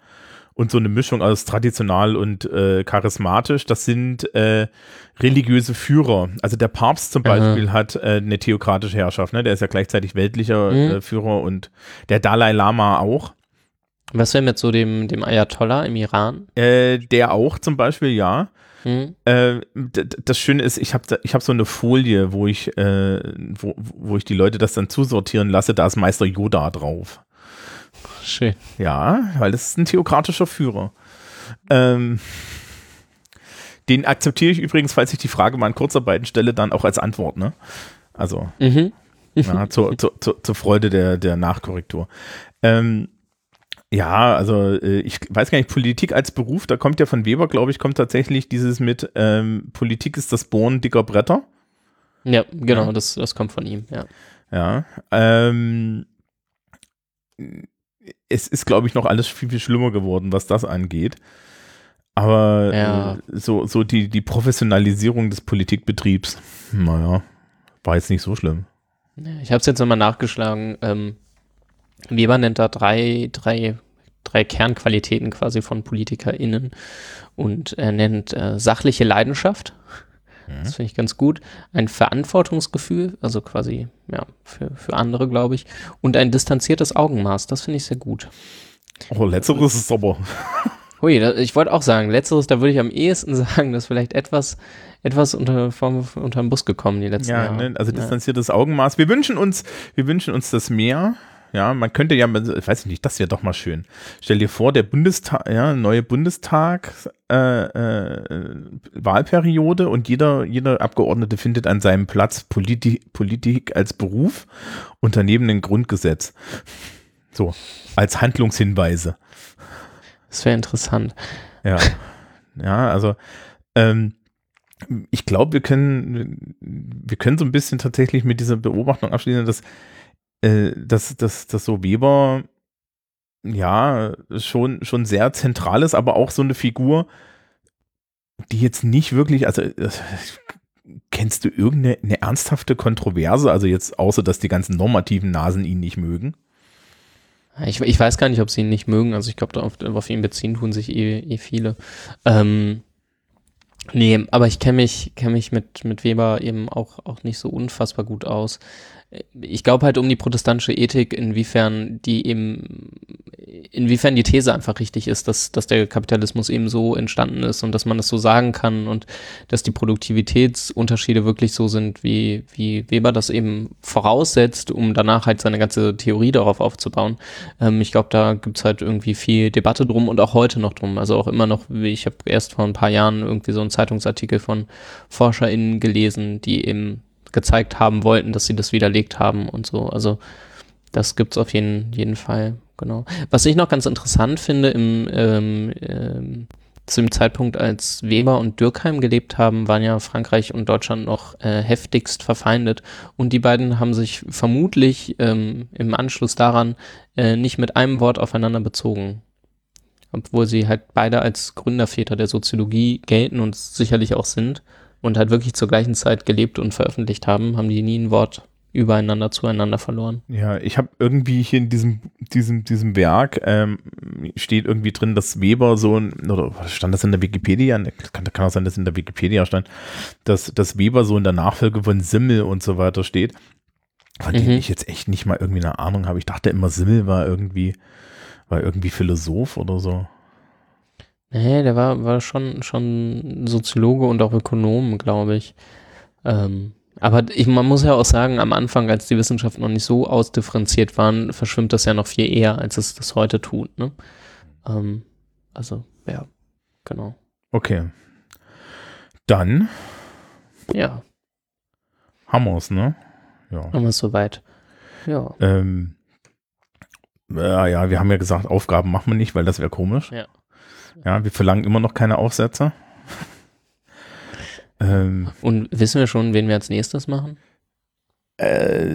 Speaker 1: Und so eine Mischung aus traditional und äh, charismatisch. Das sind äh, religiöse Führer. Also der Papst zum
Speaker 2: Aha.
Speaker 1: Beispiel hat äh, eine theokratische Herrschaft. Ne? Der ist ja gleichzeitig weltlicher
Speaker 2: Mhm.
Speaker 1: äh, Führer und der Dalai Lama auch.
Speaker 2: Was wäre mit so dem, dem Ayatollah im Iran?
Speaker 1: Äh, der auch zum Beispiel, ja.
Speaker 2: Mhm.
Speaker 1: Das Schöne ist, ich habe ich hab so eine Folie, wo ich, wo, wo ich die Leute das dann zusortieren lasse, da ist Meister Yoda drauf.
Speaker 2: Schön.
Speaker 1: Ja, weil das ist ein theokratischer Führer. Ähm, den akzeptiere ich übrigens, falls ich die Frage mal in Kurzarbeiten stelle, dann auch als Antwort, ne? Also,
Speaker 2: Mhm.
Speaker 1: ja, zur, zur, zur, zur Freude der, der Nachkorrektur. Ähm, ja, also äh, ich weiß gar nicht, Politik als Beruf, da kommt ja von Weber, glaube ich, kommt tatsächlich dieses mit ähm, Politik ist das Bohren dicker Bretter.
Speaker 2: Ja, genau,
Speaker 1: Ja.
Speaker 2: Das, das kommt von ihm, ja.
Speaker 1: Ja. Ähm, es ist, glaube ich, noch alles viel, viel schlimmer geworden, was das angeht. Aber
Speaker 2: Ja.
Speaker 1: äh, so, so die, die Professionalisierung des Politikbetriebs, naja, war jetzt nicht so schlimm.
Speaker 2: Ich habe es jetzt nochmal nachgeschlagen. Ähm, Weber nennt da drei, drei, drei Kernqualitäten quasi von PolitikerInnen und er nennt äh, sachliche Leidenschaft. Das finde ich ganz gut. Ein Verantwortungsgefühl, also quasi ja, für, für andere, glaube ich. Und ein distanziertes Augenmaß, das finde ich sehr gut.
Speaker 1: Oh, letzteres ist aber.
Speaker 2: Hui, da, ich wollte auch sagen, letzteres, da würde ich am ehesten sagen, dass vielleicht etwas, etwas unter, vom, unter den Bus gekommen die letzten
Speaker 1: Ja,
Speaker 2: Jahre.
Speaker 1: ne, also
Speaker 2: ja.
Speaker 1: distanziertes Augenmaß. Wir wünschen uns, wir wünschen uns das mehr. Ja, man könnte ja, ich weiß nicht, das wäre doch mal schön. Stell dir vor, der Bundestag, ja, neue Bundestag, äh, äh, Wahlperiode und jeder, jeder Abgeordnete findet an seinem Platz Politik, Politik als Beruf und daneben ein Grundgesetz. So, als Handlungshinweise.
Speaker 2: Das wäre interessant.
Speaker 1: Ja, ja, also ähm, ich glaube, wir können, wir können so ein bisschen tatsächlich mit dieser Beobachtung abschließen, dass, äh, dass, dass, dass so Weber ja schon, schon sehr zentral ist, aber auch so eine Figur, die jetzt nicht wirklich, also äh, kennst du irgendeine eine ernsthafte Kontroverse, also jetzt außer, dass die ganzen normativen Nasen ihn nicht mögen?
Speaker 2: Ich, ich weiß gar nicht, ob sie ihn nicht mögen. Also ich glaube, auf, auf ihn beziehen tun sich eh, eh viele. Ähm, nee, aber ich kenne mich, kenn mich mit, mit Weber eben auch, auch nicht so unfassbar gut aus. Ich glaube halt um die protestantische Ethik, inwiefern die eben, inwiefern die These einfach richtig ist, dass, dass der Kapitalismus eben so entstanden ist und dass man das so sagen kann und dass die Produktivitätsunterschiede wirklich so sind, wie, wie Weber das eben voraussetzt, um danach halt seine ganze Theorie darauf aufzubauen. Ähm, ich glaube, da gibt's halt irgendwie viel Debatte drum und auch heute noch drum. Also auch immer noch, ich habe erst vor ein paar Jahren irgendwie so einen Zeitungsartikel von ForscherInnen gelesen, die eben gezeigt haben wollten, dass sie das widerlegt haben und so. Also das gibt's auf jeden, jeden Fall, genau. Was ich noch ganz interessant finde, im, ähm, ähm, zu dem Zeitpunkt, als Weber und Dürkheim gelebt haben, waren ja Frankreich und Deutschland noch äh, heftigst verfeindet. Und die beiden haben sich vermutlich ähm, im Anschluss daran äh, nicht mit einem Wort aufeinander bezogen. Obwohl sie halt beide als Gründerväter der Soziologie gelten und sicherlich auch sind. Und halt wirklich zur gleichen Zeit gelebt und veröffentlicht haben, haben die nie ein Wort übereinander zueinander verloren.
Speaker 1: Ja, ich habe irgendwie hier in diesem, diesem, diesem Werk ähm, steht irgendwie drin, dass Weber so ein, oder stand das in der Wikipedia? Ne, Kann, kann auch sein, dass in der Wikipedia stand, dass, dass Weber so in der Nachfolge von Simmel und so weiter steht. Von
Speaker 2: Mhm.
Speaker 1: dem ich jetzt echt nicht mal irgendwie eine Ahnung habe. Ich dachte immer, Simmel war irgendwie, war irgendwie Philosoph oder so.
Speaker 2: Nee, der war, war schon, schon Soziologe und auch Ökonom, glaube ich. Ähm, aber ich, man muss ja auch sagen, am Anfang, als die Wissenschaften noch nicht so ausdifferenziert waren, verschwimmt das ja noch viel eher, als es das heute tut. Ne? Ähm, also, ja, genau.
Speaker 1: Okay. Dann
Speaker 2: Ja,
Speaker 1: haben wir es, ne? Ja.
Speaker 2: haben wir es soweit. Ja.
Speaker 1: Ähm, ja, ja, wir haben ja gesagt, Aufgaben machen wir nicht, weil das wäre komisch.
Speaker 2: Ja.
Speaker 1: Ja, wir verlangen immer noch keine Aufsätze. ähm,
Speaker 2: Und wissen wir schon, wen wir als nächstes machen?
Speaker 1: äh,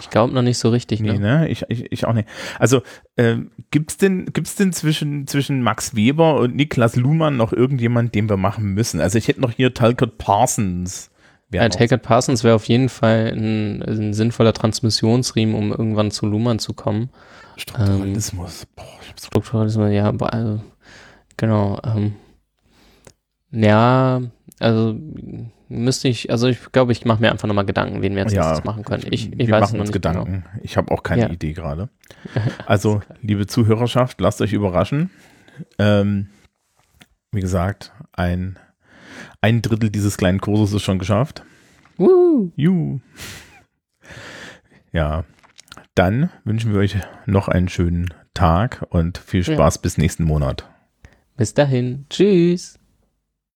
Speaker 2: Ich glaube noch nicht so richtig,
Speaker 1: nee,
Speaker 2: ne?
Speaker 1: ne? Ich, ich, ich auch nicht. Also, ähm, gibt's denn, gibt's denn zwischen, zwischen Max Weber und Niklas Luhmann noch irgendjemand, den wir machen müssen? Also, ich hätte noch hier Talcott Parsons.
Speaker 2: Ja, It Parsons wäre auf jeden Fall ein, ein sinnvoller Transmissionsriemen, um irgendwann zu Luhmann zu kommen.
Speaker 1: Strukturalismus. Boah, ich hab so
Speaker 2: Strukturalismus, ja, also, genau. Ähm, ja, also müsste ich, also ich glaube, ich mache mir einfach nochmal Gedanken, wen wir jetzt
Speaker 1: Ja,
Speaker 2: machen können. Ich, ich
Speaker 1: wir
Speaker 2: weiß
Speaker 1: machen uns
Speaker 2: genau.
Speaker 1: Gedanken. Ich habe auch keine
Speaker 2: Ja.
Speaker 1: Idee gerade. Also, liebe Zuhörerschaft, lasst euch überraschen. Ähm, wie gesagt, ein, ein Drittel dieses kleinen Kurses ist schon geschafft.
Speaker 2: Genau. Woo!
Speaker 1: Juhu. Ja, dann wünschen wir euch noch einen schönen Tag und viel
Speaker 2: Ja.
Speaker 1: Spaß bis nächsten Monat.
Speaker 2: Bis dahin. Tschüss.